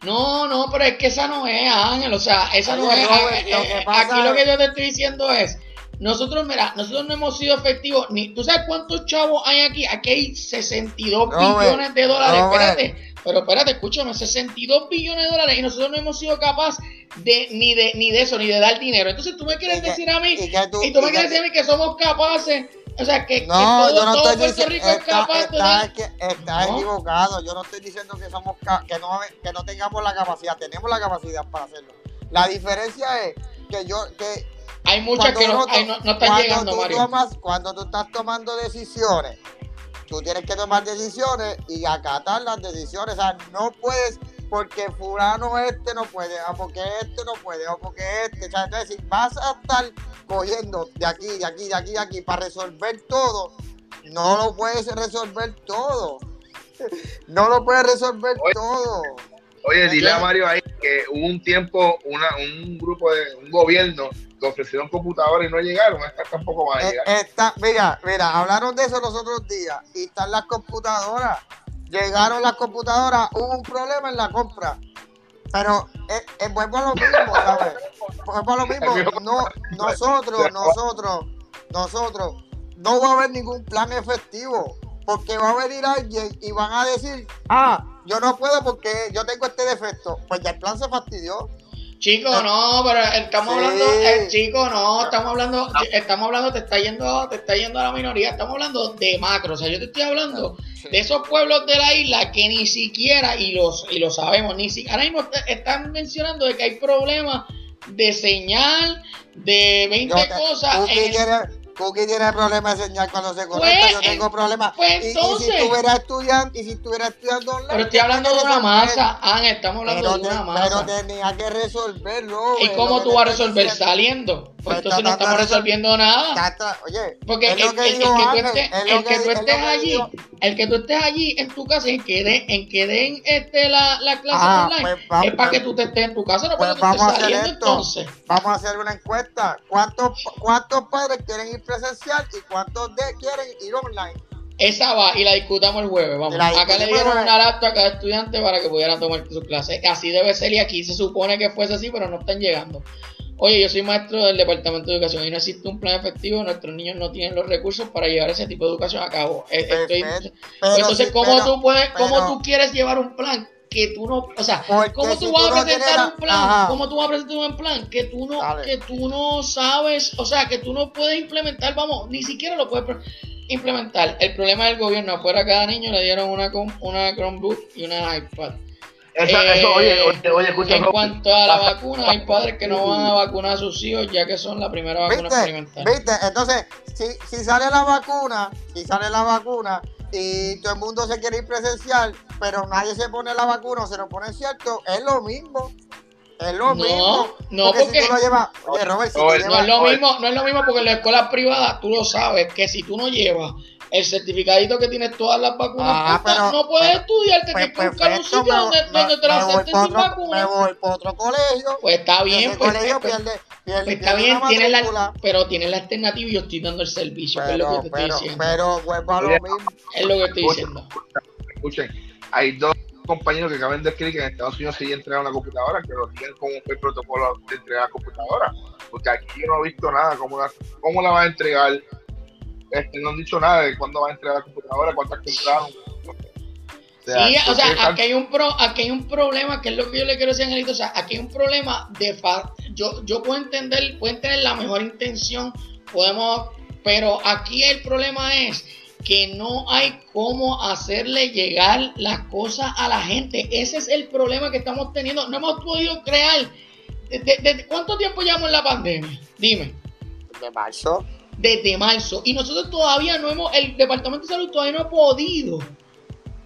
no, no, pero es que esa no es, Ángel. O sea, esa no es. Robert, eh, lo que pasa aquí lo que yo te estoy diciendo es. Nosotros, mira, nosotros no hemos sido efectivos ni. ¿Tú sabes cuántos chavos hay aquí? Aquí hay 62 Robert, billones de dólares. Robert. Espérate, pero espérate, escúchame, 62 billones de dólares y nosotros no hemos sido capaces de ni de ni de eso, ni de dar dinero. Entonces tú me quieres ¿Y qué- decir a mí y tú- y tú me quieres decir a mí que somos capaces, o sea, que, que No, todo, yo no todo estoy Puerto diciendo, Rico es está, capaz de está, dar. que- está No. equivocado. Yo no estoy diciendo que somos que no, que no tengamos la capacidad, tenemos la capacidad para hacerlo. La diferencia es que yo que Hay muchas que no, nosotros- ay, no, no están cuando llegando, tú Mario. tomas- cuando tú estás tomando decisiones, tú tienes que tomar decisiones y acatar las decisiones. O sea, no puedes porque fulano este no puede, o porque este no puede, o porque este. O sea, entonces, si vas a estar cogiendo de aquí, de aquí, de aquí, de aquí para resolver todo, no lo puedes resolver todo. No lo puedes resolver Oye. todo. Oye, dile a. Mario ahí que hubo un tiempo, una, un grupo de un gobierno que ofrecieron computadoras y no llegaron, esta tampoco va a Eh, llegar. Está, mira, mira, hablaron de eso los otros días y están las computadoras. Llegaron las computadoras, hubo un problema en la compra. Pero eh, eh, vuelvo a lo mismo, ¿sabes? Vuelvo a lo mismo. No, nosotros, nosotros, nosotros, no va a haber ningún plan efectivo. Porque va a venir alguien y van a decir, ah, yo no puedo porque yo tengo este defecto. Pues ya el plan se fastidió. Chico, no, pero estamos Sí. hablando, eh, chico, no, estamos hablando, estamos hablando, te está yendo, te está yendo a la minoría, estamos hablando de macro, o sea, yo te estoy hablando Sí. de esos pueblos de la isla que ni siquiera, y los, y lo sabemos, ni siquiera, ahora mismo están mencionando de que hay problemas de señal, de 20 Yo te- cosas. Cookie, en tiene, Cookie tiene problemas de señal cuando se conecta, Pues, yo tengo problemas. pues, Y- y, entonces. si estuviera estudiando, y si estuviera estudiando online. pero estoy hablando de una masa, Ángel, estamos hablando Pero, de una te- masa. pero tenía que resolverlo. ¿Y cómo tú vas a resolver diciendo. saliendo? Pues entonces no estamos resolviendo nada. Oye, Porque el, que tú estés, allí, el que tú estés allí en tu casa, en que den, en que den este la, la clase Ah, online, pues vamos- es para que tú te estés en tu casa, no para Pues que tú estés saliendo esto. entonces. Vamos a hacer una encuesta. ¿Cuántos, ¿Cuántos padres quieren ir presencial y cuántos de quieren ir online? Esa va y la discutamos el jueves. Vamos. Acá le dieron una laptop a cada estudiante para que pudieran tomar sus clases. Así debe ser y aquí se supone que fuese así, pero no están llegando. Oye, yo soy maestro del Departamento de Educación y no existe un plan efectivo. Nuestros niños no tienen los recursos para llevar ese tipo de educación a cabo. Eh, estoy-. Pues Pero entonces, sí, ¿cómo pero- tú puedes, cómo tú quieres llevar un plan que tú no, o sea, cómo tú vas a no presentar un plan, Ajá. cómo tú vas a presentar un plan que tú no, Dale. que tú no sabes, o sea, que tú no puedes implementar, vamos, ni siquiera lo puedes implementar. El problema del gobierno, afuera a cada niño le dieron una una Chromebook y una iPad. Esa- Eh, eso, oye, oye, oye, escucha, en Rob, cuanto a la vacuna, hay padres que no van a vacunar a sus hijos ya que son la primera vacuna ¿Viste? experimental. ¿Viste? Entonces, si, si sale la vacuna, si sale la vacuna y todo el mundo se quiere ir presencial, pero nadie se pone la vacuna o se lo pone cierto, es lo mismo. Es lo No, mismo. no, porque, porque- si tú lo llevas, oye Robert, si No llevas, es lo mismo, no es lo mismo porque en la escuela privada tú lo sabes que si tú no llevas el certificadito que tienes todas las vacunas, Ah, puestas, pero- no puedes pero- estudiar, te pues tienes que buscar un perfecto, sitio me, donde, me- donde te lo me voy acepten pa' sin otro, me voy para otro colegio. Pues está bien, pues, colegio pues, pierde, pierde, pues está bien, tienes la, pero tienes la alternativa y yo estoy dando el servicio, que es lo que Pero, te estoy diciendo. pero vuelvo a lo Oye. mismo. es lo que estoy diciendo. escuchen, hay dos, compañeros que acaban de escribir que en Estados Unidos sí entregan una computadora, que lo tienen como el protocolo de entregar la computadora. Porque aquí yo no he visto nada, cómo la, cómo la va a entregar. Este, no han dicho nada de cuándo va a entregar la computadora, cuántas compraron. sí, o sea, aquí hay, un pro, aquí hay un problema, que es lo que yo le quiero decir a Angelito, o sea, aquí hay un problema de fa yo, yo puedo entender, puedo tener la mejor intención, podemos, pero aquí el problema es que no hay cómo hacerle llegar las cosas a la gente. Ese es el problema que estamos teniendo. No hemos podido crear. ¿Desde, cuánto tiempo llevamos en la pandemia? Dime. Desde marzo. Desde marzo. Y nosotros todavía no hemos, el Departamento de Salud todavía no ha podido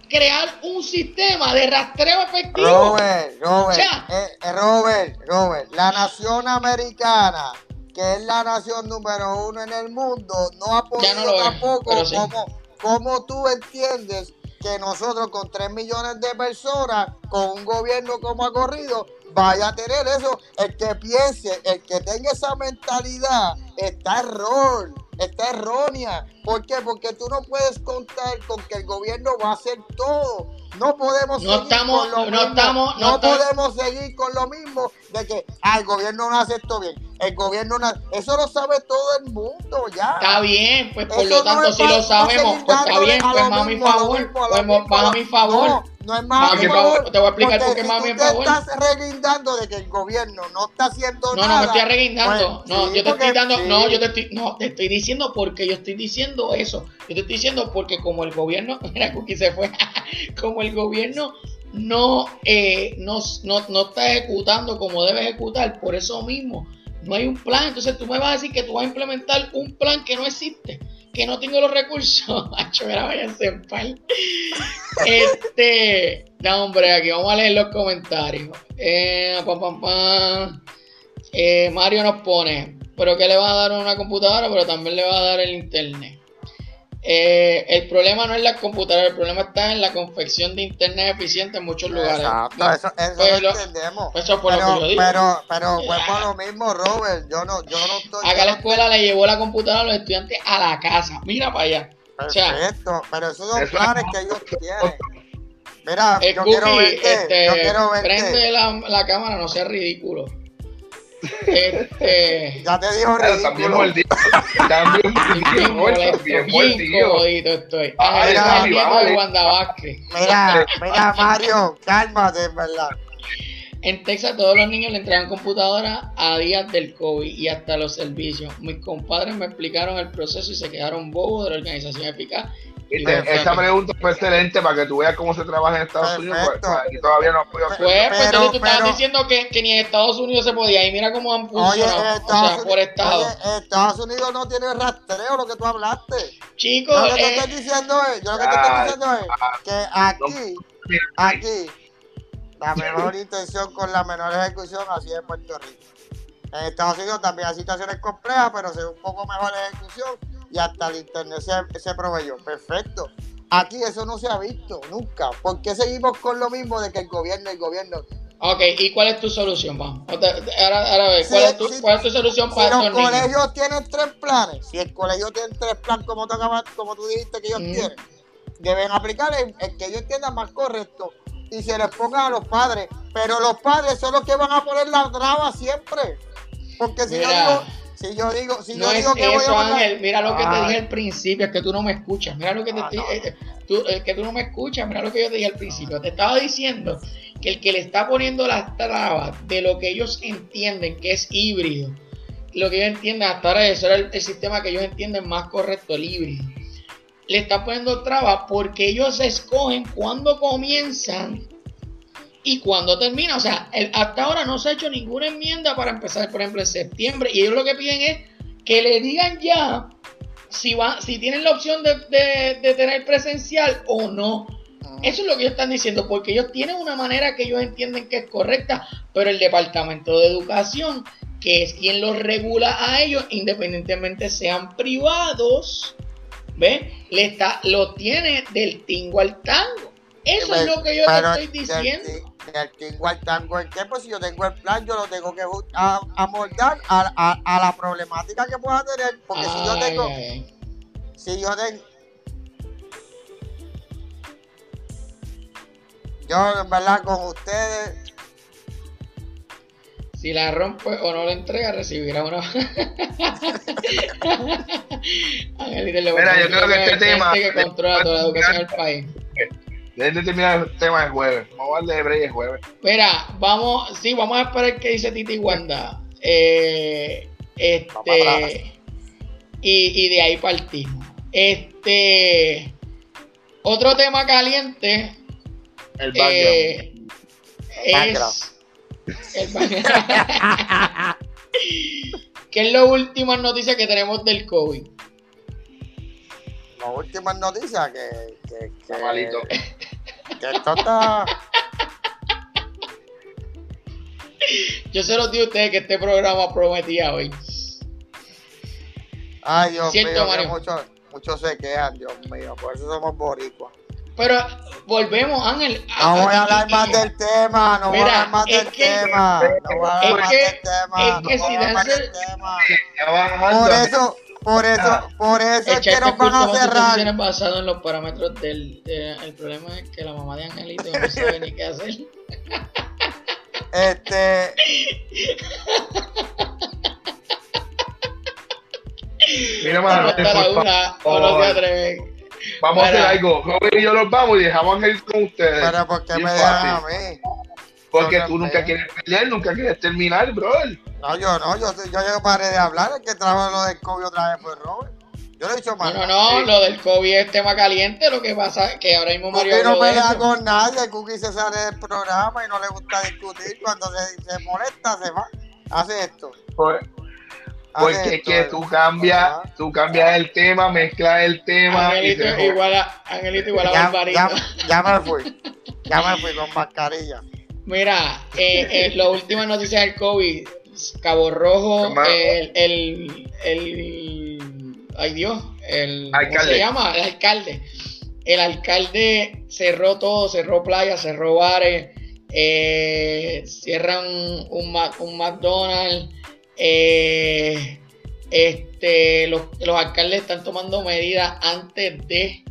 crear un sistema de rastreo efectivo. Robert, Robert, eh, eh, Robert, Robert, la nación americana que es la nación número uno en el mundo, no ha podido tampoco, como, como tú entiendes que nosotros con 3 millones de personas, con un gobierno como ha corrido, vaya a tener eso. El que piense, el que tenga esa mentalidad, está error, está errónea. ¿Por qué? Porque tú no puedes contar con que el gobierno va a hacer todo. No podemos seguir con lo no mismo. no, podemos seguir con lo mismo de que ah, el gobierno no hace esto bien. El gobierno no eso lo sabe todo el mundo ya. Está bien, pues por lo tanto si lo sabemos, pues está bien, pues a mi favor, pues más a mi favor. No es más Te voy a explicar por qué más mi favor. estás reguindando de que el gobierno no está haciendo nada. No, no me estoy arreguindando. Pues, no, yo te estoy dando, no, yo te estoy, no, te estoy diciendo porque yo estoy diciendo eso. Yo te estoy diciendo porque como el gobierno, mira, Cookie se fue, como el gobierno no, eh, no, no, no está ejecutando como debe ejecutar, por eso mismo no hay un plan. Entonces tú me vas a decir que tú vas a implementar un plan que no existe que no tengo los recursos. Mira, váyanse en pal. Este. No, hombre, aquí vamos a leer los comentarios. Eh, eh, Mario nos pone, pero que le va a dar una computadora, pero también le va a dar el internet. Eh, el problema no es la computadora, el problema está en la confección de internet eficiente en muchos lugares. Exacto, eso, eso pues lo, entendemos. Eso fue pero, lo que yo digo. Pero, pero vuelvo a lo mismo, Robert. Yo no, yo no estoy. Acá la escuela le llevó la computadora a los estudiantes a la casa. Mira para allá. Perfecto, pero esos son planes que ellos tienen. Mira, yo, quiero verte, este, yo quiero verte. Prende la, la cámara, no sea ridículo. Este, ya te dijo ridículo. También muerto, bien muerto. estoy. Mira, mira, mira, mira, Mario, cálmate, verdad. En Texas todos los niños le entregan computadora a días del COVID y hasta los servicios. Mis compadres me explicaron el proceso y se quedaron bobos de la organización eficaz esa pregunta fue excelente para que tú veas cómo se trabaja en Estados Unidos. Pues, aquí todavía no podido hacer. Pues, pues pero, tú estabas diciendo que, que, ni en Estados Unidos se podía. Y mira cómo han funcionado. Oye, Estados, o sea, por estado. Estados Unidos no tiene rastreo, lo que tú hablaste. Chicos, yo lo que te estoy diciendo es, yo lo que te estoy diciendo es que aquí, aquí, la mejor intención con la menor ejecución así es Puerto Rico. En Estados Unidos también hay situaciones complejas, pero se ve un poco mejor la ejecución y hasta el internet se, se proveyó. Perfecto. Aquí eso no se ha visto nunca. ¿Por qué seguimos con lo mismo de que el gobierno, el gobierno? Ok, ¿y cuál es tu solución, vamos? Ahora, ahora ve, ¿cuál, es tu, ¿cuál, es tu, solución para si los colegios tienen tres planes, si el colegio tiene tres planes como tú, como tú dijiste que ellos tienen, deben aplicar el, que ellos entiendan más correcto y se les ponga a los padres. Pero los padres son los que van a poner la traba siempre. Porque si digo, si yo digo, si no yo digo que eso, voy a Ángel, mira lo que te dije al principio, es que tú no me escuchas. Mira lo que te ah, eh, eh, tú, eh, que tú no me escuchas, mira lo que yo te dije al principio. Te estaba diciendo que el que le está poniendo las trabas de lo que ellos entienden que es híbrido, lo que ellos entienden hasta ahora, eso era el, sistema que ellos entienden más correcto, el híbrido. Le está poniendo trabas porque ellos escogen cuando comienzan y cuando termina. O sea, hasta ahora no se ha hecho ninguna enmienda para empezar, por ejemplo, en septiembre. Y ellos lo que piden es que le digan ya si, va, si tienen la opción de, tener presencial o no. Eso es lo que ellos están diciendo, porque ellos tienen una manera que ellos entienden que es correcta, pero el Departamento de Educación, que es quien los regula a ellos, independientemente sean privados, ¿ve? Le está, lo tiene del tingo al tango. Eso es lo que yo te estoy diciendo el tingo al tango el qué, pues si yo tengo el plan, yo lo tengo que amoldar a, a, la problemática que pueda tener. Porque si yo tengo. Si yo tengo. yo en verdad con ustedes si la rompe o no la entrega, recibirá una. Mira, yo creo que este tema. que controla toda la educación del país. Deben terminar el tema el jueves. Vamos a darle de break el jueves. Mira, vamos, sí, vamos a esperar qué dice Titi Wanda. Eh, este. Y, y de ahí partimos. Este. Otro tema caliente. El eh, es ¿Qué es la última noticia que tenemos del COVID? La última noticia que, que, que, malito. que esto está... Yo se los digo a ustedes que este programa prometía hoy. Ay, Dios mío, muchos mucho se quejan, Dios mío, por eso somos boricuas. Pero volvemos, Ángel. No voy a hablar más del tema, no voy a hablar más del tema. No voy a hablar más del tema. Es que si dan Por eso, por eso, por eso es que nos van a cerrar. basado en los parámetros del. el problema es que la mamá de Angelito no sabe ni qué hacer. Este. Mira, mano, por favor. Vamos a hacer algo. Robin y yo los vamos y dejamos a ir con ustedes. Pero ¿por qué me dejan a mí? Porque tú nunca quieres pelear, nunca quieres terminar, bro. No, yo no, yo, yo, yo paré de hablar. El que trajo lo del COVID otra vez fue Robert. Yo le he dicho más. No, no, no, lo del COVID es tema caliente. Lo que pasa es que ahora mismo Mario. Porque no pelea con nadie. Cookie se sale del programa y no le gusta discutir. Cuando se, se molesta, se va. Hace esto. Pues, porque es que tú cambias, tú cambias el tema, mezclas el tema. Angelito igual a, Angelito igual a ya, ya, me fui, ya me fui con mascarilla. Mira, eh, eh, las últimas noticias del COVID, Cabo Rojo, el, el, el, ay Dios, el, ¿cómo se llama? El alcalde. El alcalde cerró todo, cerró playas, cerró bares, eh, cierran un, un McDonald's, eh, este, los, alcaldes están tomando medidas antes de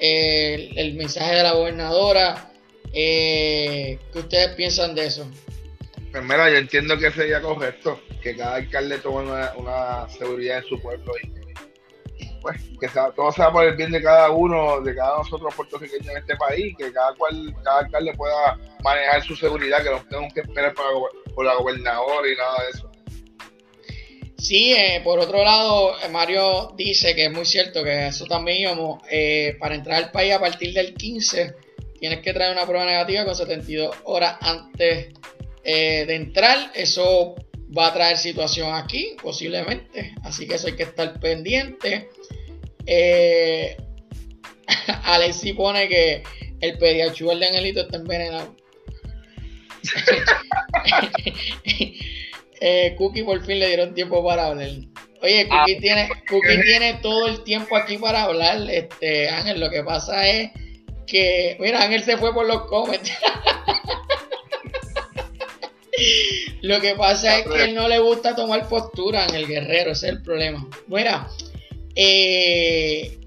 eh, el, mensaje de la gobernadora. Eh, ¿Qué ustedes piensan de eso? Pues mira, yo entiendo que sería correcto que cada alcalde tome una, seguridad en su pueblo y pues que todo sea por el bien de cada uno, de cada nosotros puertorriqueños en este país, que cada cual, cada alcalde pueda manejar su seguridad, que no tengan que esperar por la gobernadora y nada de eso. Sí, eh, por otro lado, eh, Mario dice que es muy cierto que eso también íbamos, eh, para entrar al país a partir del 15, tienes que traer una prueba negativa con 72 horas antes de entrar. Eso va a traer situación aquí, posiblemente, así que eso hay que estar pendiente. Alexi pone que el pediachuel de Angelito está envenenado. Eh, Cookie por fin le dieron tiempo para hablar. Oye, Cookie, ah, tiene, Cookie tiene todo el tiempo aquí para hablar. Este, Ángel, lo que pasa es que, mira, Ángel se fue por los comments. lo que pasa es que él no le gusta tomar postura en el guerrero, ese es el problema. Mira, eh,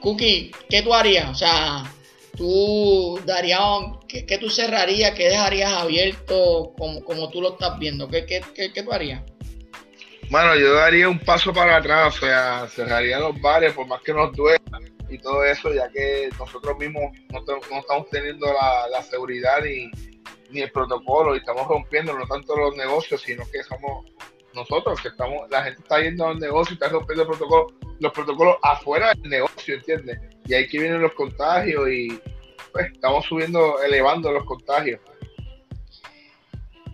Cookie, ¿qué tú harías? O sea, tú darías, ¿qué, tú cerrarías, qué dejarías abierto como, como tú lo estás viendo? ¿Qué, qué, qué, tú harías? Bueno, yo daría un paso para atrás, o sea, cerraría los bares por más que nos duela y todo eso, ya que nosotros mismos no, estamos teniendo la, seguridad ni, ni, el protocolo y estamos rompiendo no tanto los negocios, sino que somos nosotros que estamos, la gente está yendo al negocio y está rompiendo el protocolo, los protocolos afuera del negocio, ¿entiendes? Y ahí que vienen los contagios y pues estamos subiendo, elevando los contagios.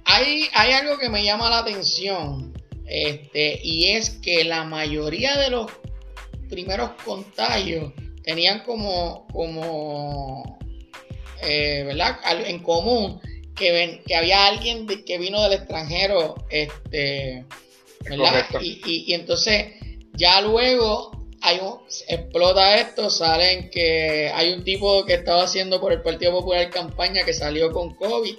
Hay, hay algo que me llama la atención, este, y es que la mayoría de los primeros contagios tenían como, como eh, ¿verdad? En común que, ven, que había alguien que vino del extranjero, este, ¿verdad? Y, y, y, entonces ya luego hay un, explota esto, salen que hay un tipo que estaba haciendo por el Partido Popular campaña que salió con COVID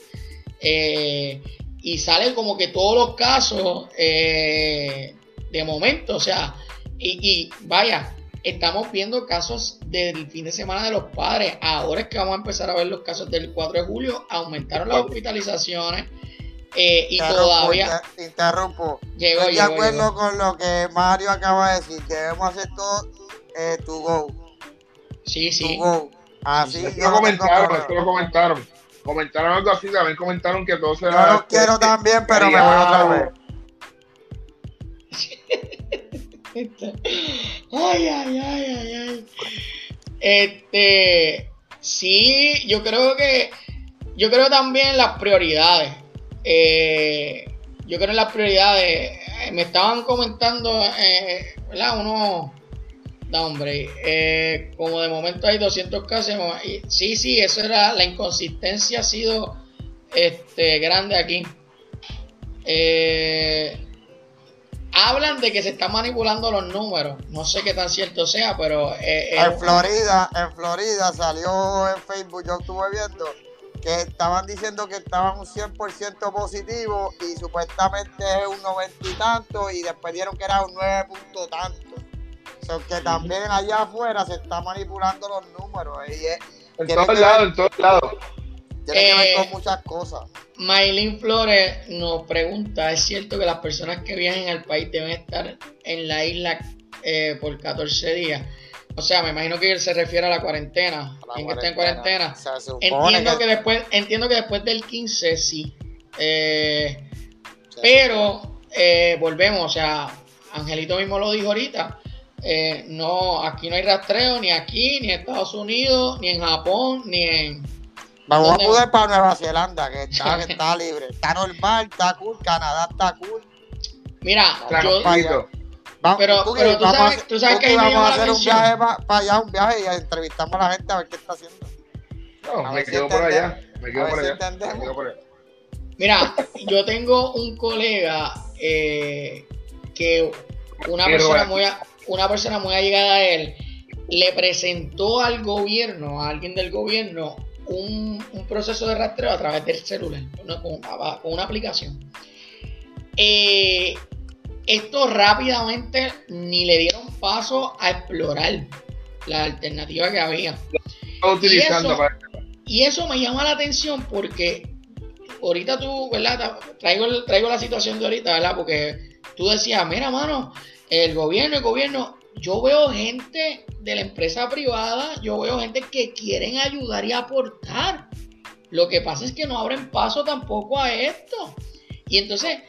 eh, y salen como que todos los casos eh, de momento, o sea, y, vaya, estamos viendo casos del fin de semana de los padres. Ahora es que vamos a empezar a ver los casos del 4 de julio. Aumentaron las hospitalizaciones. Eh, y todavía. interrumpo. Llegó, Estoy de acuerdo con lo que Mario acaba de decir. Debemos hacer todo eh, to go. Sí, sí. To go. Así Esto yo lo comentaron, esto lo comentaron. Comentaron algo así, también comentaron que todo Yo será. lo quiero también, pero me voy otra vez. Ay, ay, ay, ay, ay. Este, sí, yo creo que, yo creo también las prioridades. Eh, yo creo en las prioridades. Eh, Me estaban comentando, eh, ¿verdad? Uno, no, hombre, eh, como de momento hay 200 casos. sí, sí, eso era, la inconsistencia ha sido este, grande aquí. Eh, hablan de que se están manipulando los números. No sé qué tan cierto sea, pero eh, eh, En Florida, en Florida salió en Facebook, yo estuve viendo que estaban diciendo que estaban un 100% positivo y supuestamente es un 90 y tanto y después dieron que era un 9 punto tanto. O sea, que también allá afuera se están manipulando los números y es- En todos lados, en todos lados. tiene que ver Eh, con muchas cosas. Maylin Flores nos pregunta, ¿es cierto que las personas que viajen al país deben estar en la isla eh, por 14 días? O sea, me imagino que él se refiere a la cuarentena. A la Quien está en cuarentena. Se Entiendo que después, entiendo que después del 15 sí. Eh, Pero eh, volvemos, o sea, Angelito mismo lo dijo ahorita. eh, no, aquí no hay rastreo ni aquí, ni en Estados Unidos, ni en Japón, ni en. Vamos a mudar para Nueva Zelanda, que está, que está libre. Está normal, está cool. Canadá está cool. Mira, yo. Vamos, Pero- tú vamos sabes- a- tú sabes que Cookie, ahí me vamos a hacer un viaje para allá, un viaje y entrevistamos a la gente a ver qué está haciendo. No, A me si quedo por allá. Me quedo por allá. Me quedo por allá. mira, yo tengo un colega eh, que una persona muy una persona muy allegada a él le presentó al gobierno, a alguien del gobierno, un, un proceso de rastreo a través del celular, una- con, una, con una aplicación. Eh, esto rápidamente ni le dieron paso a explorar la alternativa que había. Utilizando eso? para. Y eso me llama la atención porque ahorita tú, ¿verdad? Traigo, traigo la situación de ahorita, ¿verdad? Porque tú decías, mira, mano, el gobierno, el gobierno, yo veo gente de la empresa privada, yo veo gente que quieren ayudar y aportar. Lo que pasa es que no abren paso tampoco a esto. Y entonces,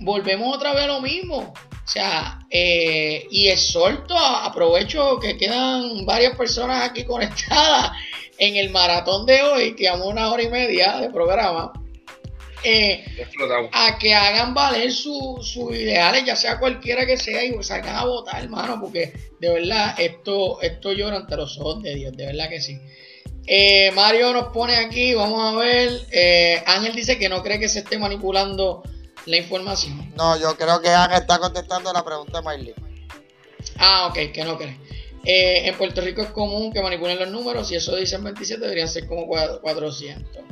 volvemos otra vez a lo mismo. O sea, eh, y exhorto, aprovecho que quedan varias personas aquí conectadas en el maratón de hoy, que llevamos una hora y media de programa, eh, a que hagan valer su- sus ideales, ya sea cualquiera que sea, y salgan a votar, hermano, porque de verdad esto, esto llora ante los ojos de Dios, de verdad que sí. Eh, Mario nos pone aquí, vamos a ver. eh, Ángel dice que no cree que se esté manipulando la información. No, yo creo que Ana está contestando la pregunta de Miley. Ah, ok, que no cree. Eh, en Puerto Rico es común que manipulen los números. Si eso dicen 27, deberían ser como cua- 400.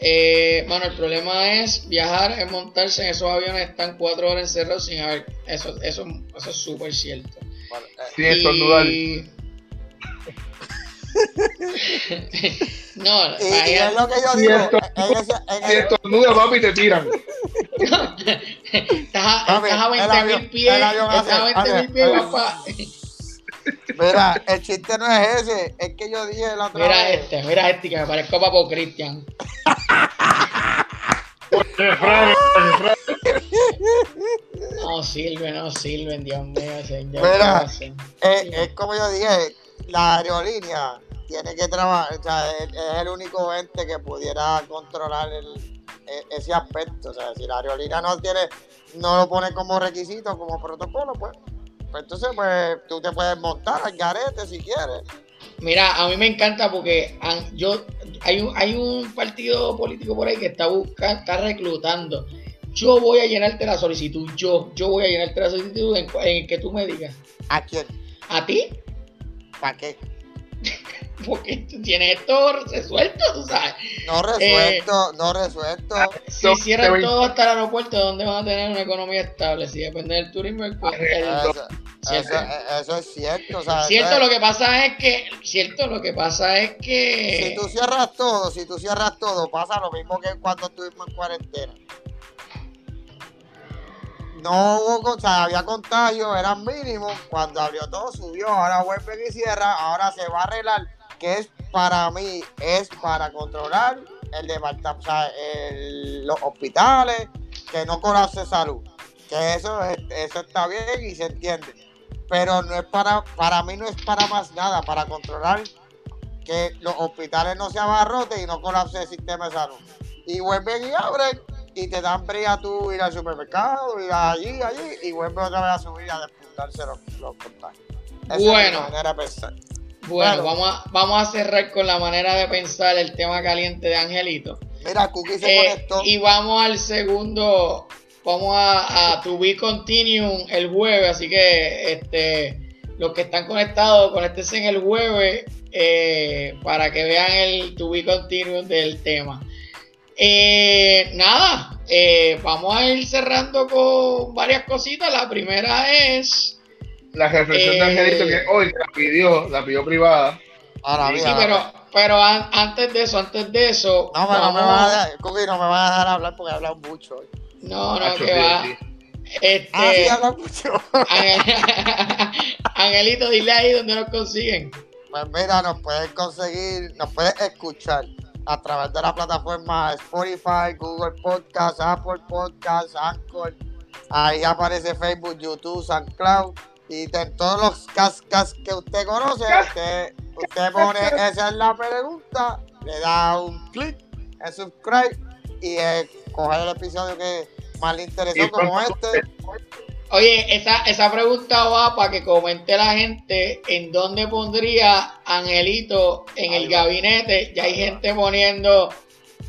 Eh, mano, el problema es viajar, es montarse en esos aviones, están cuatro horas encerrados sin haber. Eso, eso, eso es súper cierto. Bueno, eh, Sin estornudar. Y- no, y, y es lo que yo digo. esto- En ese, en Si estornudas, papi, te tiran. estás a, Papi, estás a el 20 avión- mil pies. Estás a hace- 20 mil pies, papá. mira, el chiste no es ese. Es que yo dije la otra Mira vez. este, mira este que me parezco a Papo Cristian. No sirve, no sirven, Dios mío, señor. Eh, es como yo dije, la aerolínea tiene que trabajar, o sea, es, es el único ente que pudiera controlar el- e- ese aspecto. O sea, si la aerolínea no tiene, no lo pone como requisito, como protocolo, pues, pues entonces pues tú te puedes montar al garete si quieres. Mira, a mí me encanta porque han- yo hay un, hay un partido político por ahí que está buscando, está reclutando. Yo voy a llenarte la solicitud, yo, yo voy a llenarte la solicitud en, en que tú me digas. ¿A quién? ¿A ti? ¿Para qué? Porque tú tienes esto resuelto, tú sabes. No resuelto, no resuelto. Si No, cierran todo hasta el aeropuerto, ¿dónde van a tener una economía estable? Si depende del turismo, el, el- Eso. Eso, eso es cierto. O sea, Cierto, lo que pasa es que, cierto, lo que pasa es si que, tú cierras todo, si tú cierras todo, pasa lo mismo que cuando estuvimos en cuarentena. No hubo, o sea, había contagio, eran mínimos. Cuando abrió todo, subió. Ahora vuelven y cierra. Ahora se va a arreglar. Que es para mí, es para controlar el departamento, o sea, el- los hospitales, que no colapse salud. Que eso, es- eso está bien y se entiende. Pero no es para, para mí no es para más nada, para controlar que los hospitales no se abarroten y no colapse el sistema de salud. Y vuelven y abren y te dan brea tú ir al supermercado, ir allí, allí, y vuelven otra vez a subir a despuntarse los, los contagios. Esa es mi Bueno. manera de pensar. Bueno, vamos a, vamos a cerrar con la manera de pensar el tema caliente de Angelito. Mira, Cookie se Eh, conectó. y vamos al segundo, vamos a, a To Be Continuum el jueves, así que este, los que están conectados, conéctense en el jueves eh, para que vean el To Be Continuum del tema. Eh, nada, eh, vamos a ir cerrando con varias cositas. La primera es, La reflexión Eh, de Angelito que hoy la pidió, la pidió privada. Ahora, sí, mira, sí, pero, pero an- antes de eso, antes de eso, no, pero no me vas a dejar, Cookie, no me vas a dejar hablar porque he hablado mucho hoy. no, no, que va. Este, Ah, sí, habla mucho. Angelito, dile ahí donde nos consiguen. Pues mira, nos puedes conseguir, nos puedes escuchar a través de la plataforma Spotify, Google Podcast, Apple Podcast, Anchor. Ahí aparece Facebook, YouTube, SoundCloud. Y de todos los cascas que usted conoce, usted, usted pone esa es la pregunta, le da un clic en subscribe y coge el episodio que más le interesó, como este. Oye, esa, esa pregunta va para que comente la gente en dónde pondría Angelito en el va. gabinete. Ya hay gente poniendo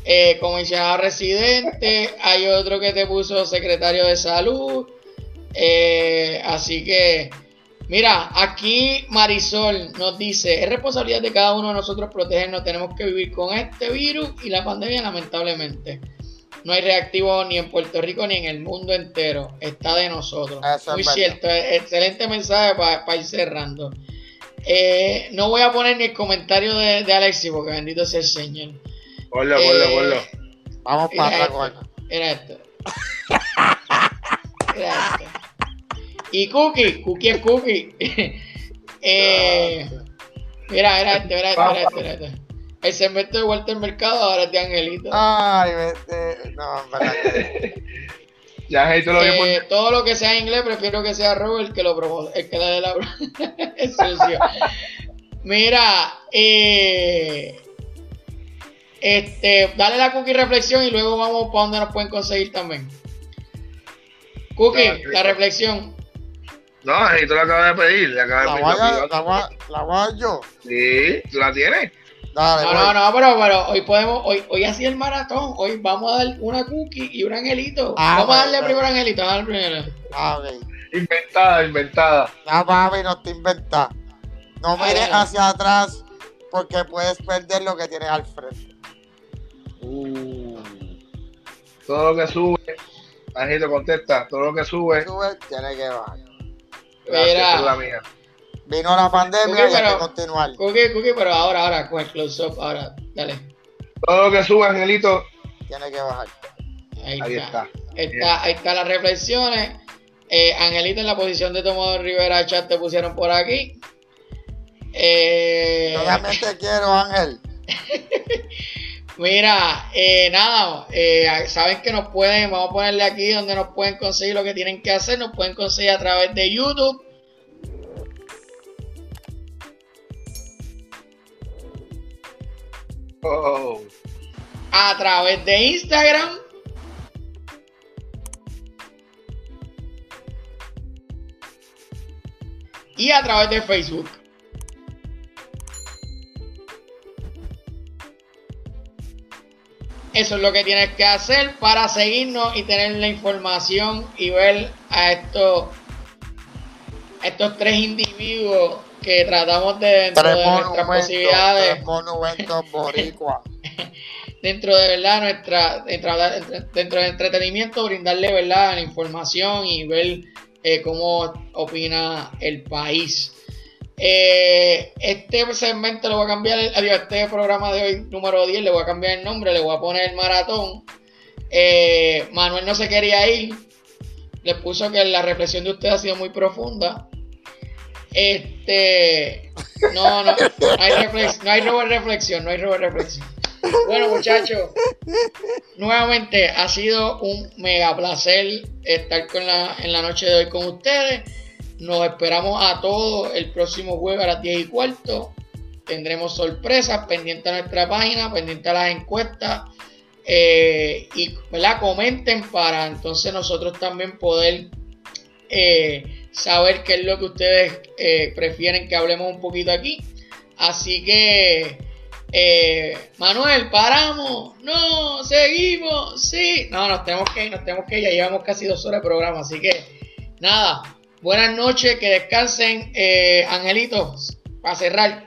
eh, comisionado residente, hay otro que te puso secretario de salud. Eh, así que, mira, aquí Marisol nos dice, es responsabilidad de cada uno de nosotros protegernos, tenemos que vivir con este virus y la pandemia lamentablemente. No hay reactivo ni en Puerto Rico ni en el mundo entero. Está de nosotros. Eso Muy cierto. eh, Excelente mensaje para ir cerrando. Eh, no voy a poner ni el comentario de, de Alexi porque bendito sea el Señor. Ponlo, Eh, ponlo, ponlo. Vamos para atrás esto. con esto. Era esto. Era esto. Y Cookie, Cookie es Cookie. Eh, mira, era este, era este, era este, era este. El segmento de Walter Mercado ahora es de Angelito. Ay, vete. No, en verdad que- Ya Angelito lo Eh, por... todo lo que sea en inglés, prefiero que sea Robert el que lo promo- el que le dé la es sucio. Mira, eh, este, dale la cookie reflexión y luego vamos para donde nos pueden conseguir también. Cookie, la reflexión. No, Angelito lo acaba de pedir. La de voy pedir. la voy a- la voy yo. Sí, ¿tú la tienes? Dale, No, voy. no, no, pero, pero hoy podemos, hoy, hoy así el maratón, hoy vamos a dar una cookie y un angelito. Ah, vamos a darle bueno. primero angelito, vamos a darle primero. Inventada, inventada. No, papi, no te inventas. No mires hacia atrás porque puedes perder lo que tienes al frente. Uh. Todo lo que sube, Angelito contesta, todo lo que sube, Sube, tiene que bajar. Gracias, Mira. esa es la mía. Vino la pandemia y hay pero- que continuar. Cookie, cookie, pero ahora, ahora, con el close-up, ahora, dale. Todo lo que sube, Angelito, Tiene que bajar. Ahí, ahí está. está. Está, ahí están las reflexiones. Eh, Angelito en la posición de Tomador Rivera Chat te pusieron por aquí. Eh, Yo también te quiero, Ángel. mira, eh, nada, eh, saben que nos pueden, vamos a ponerle aquí donde nos pueden conseguir lo que tienen que hacer, nos pueden conseguir a través de YouTube. Oh. a través de Instagram. Y a través de Facebook. Eso es lo que tienes que hacer para seguirnos y tener la información y ver a estos, a estos tres individuos que tratamos de dentro Tres de nuestras posibilidades tres monumentos boricua. dentro de verdad nuestra dentro, dentro del entretenimiento brindarle verdad la información y ver eh, cómo opina el país. Eh, este segmento le voy a cambiar, el, este programa de hoy, número 10, le voy a cambiar el nombre, le voy a poner el maratón. Eh, Manuel no se quería ir, le puso que la reflexión de usted ha sido muy profunda. Este, no, no, no hay, reflexión, no hay reflexión, no hay reflexión. Bueno, muchachos, nuevamente ha sido un mega placer estar con la, en la noche de hoy con ustedes. Nos esperamos a todos el próximo jueves a las 10 y cuarto. Tendremos sorpresas pendientes a nuestra página, pendientes a las encuestas. Eh, y la comenten para entonces nosotros también poder eh, saber qué es lo que ustedes eh, prefieren que hablemos un poquito aquí. Así que, Manuel, paramos, no, seguimos, sí, no, nos tenemos que ir, nos tenemos que ir, ya llevamos casi dos horas de programa, así que nada, buenas noches, que descansen, Angelitos, para cerrar.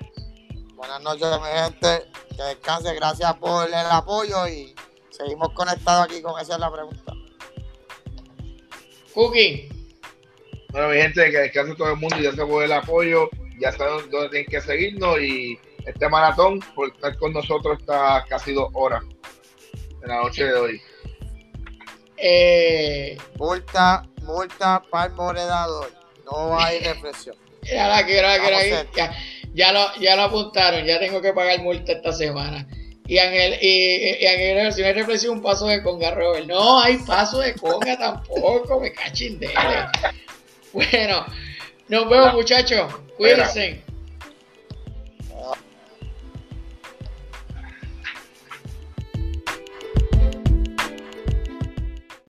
Buenas noches, mi gente, que descansen, gracias por el apoyo y seguimos conectados aquí con esa es la pregunta. Cookie. Bueno, mi gente, que descanse todo el mundo y ya se por el apoyo, ya saben dónde tienen que seguirnos y este maratón por estar con nosotros está casi dos horas en la noche de hoy. Eh, multa, multa para el No hay reflexión. Ya, ya, ya, lo, ya lo apuntaron, ya tengo que pagar multa esta semana. Y Ángel, y, Ángel, si no hay reflexión, un paso de conga, Robert. No hay paso de conga tampoco, me cachindele. Bueno, nos vemos, muchachos. Cuídense.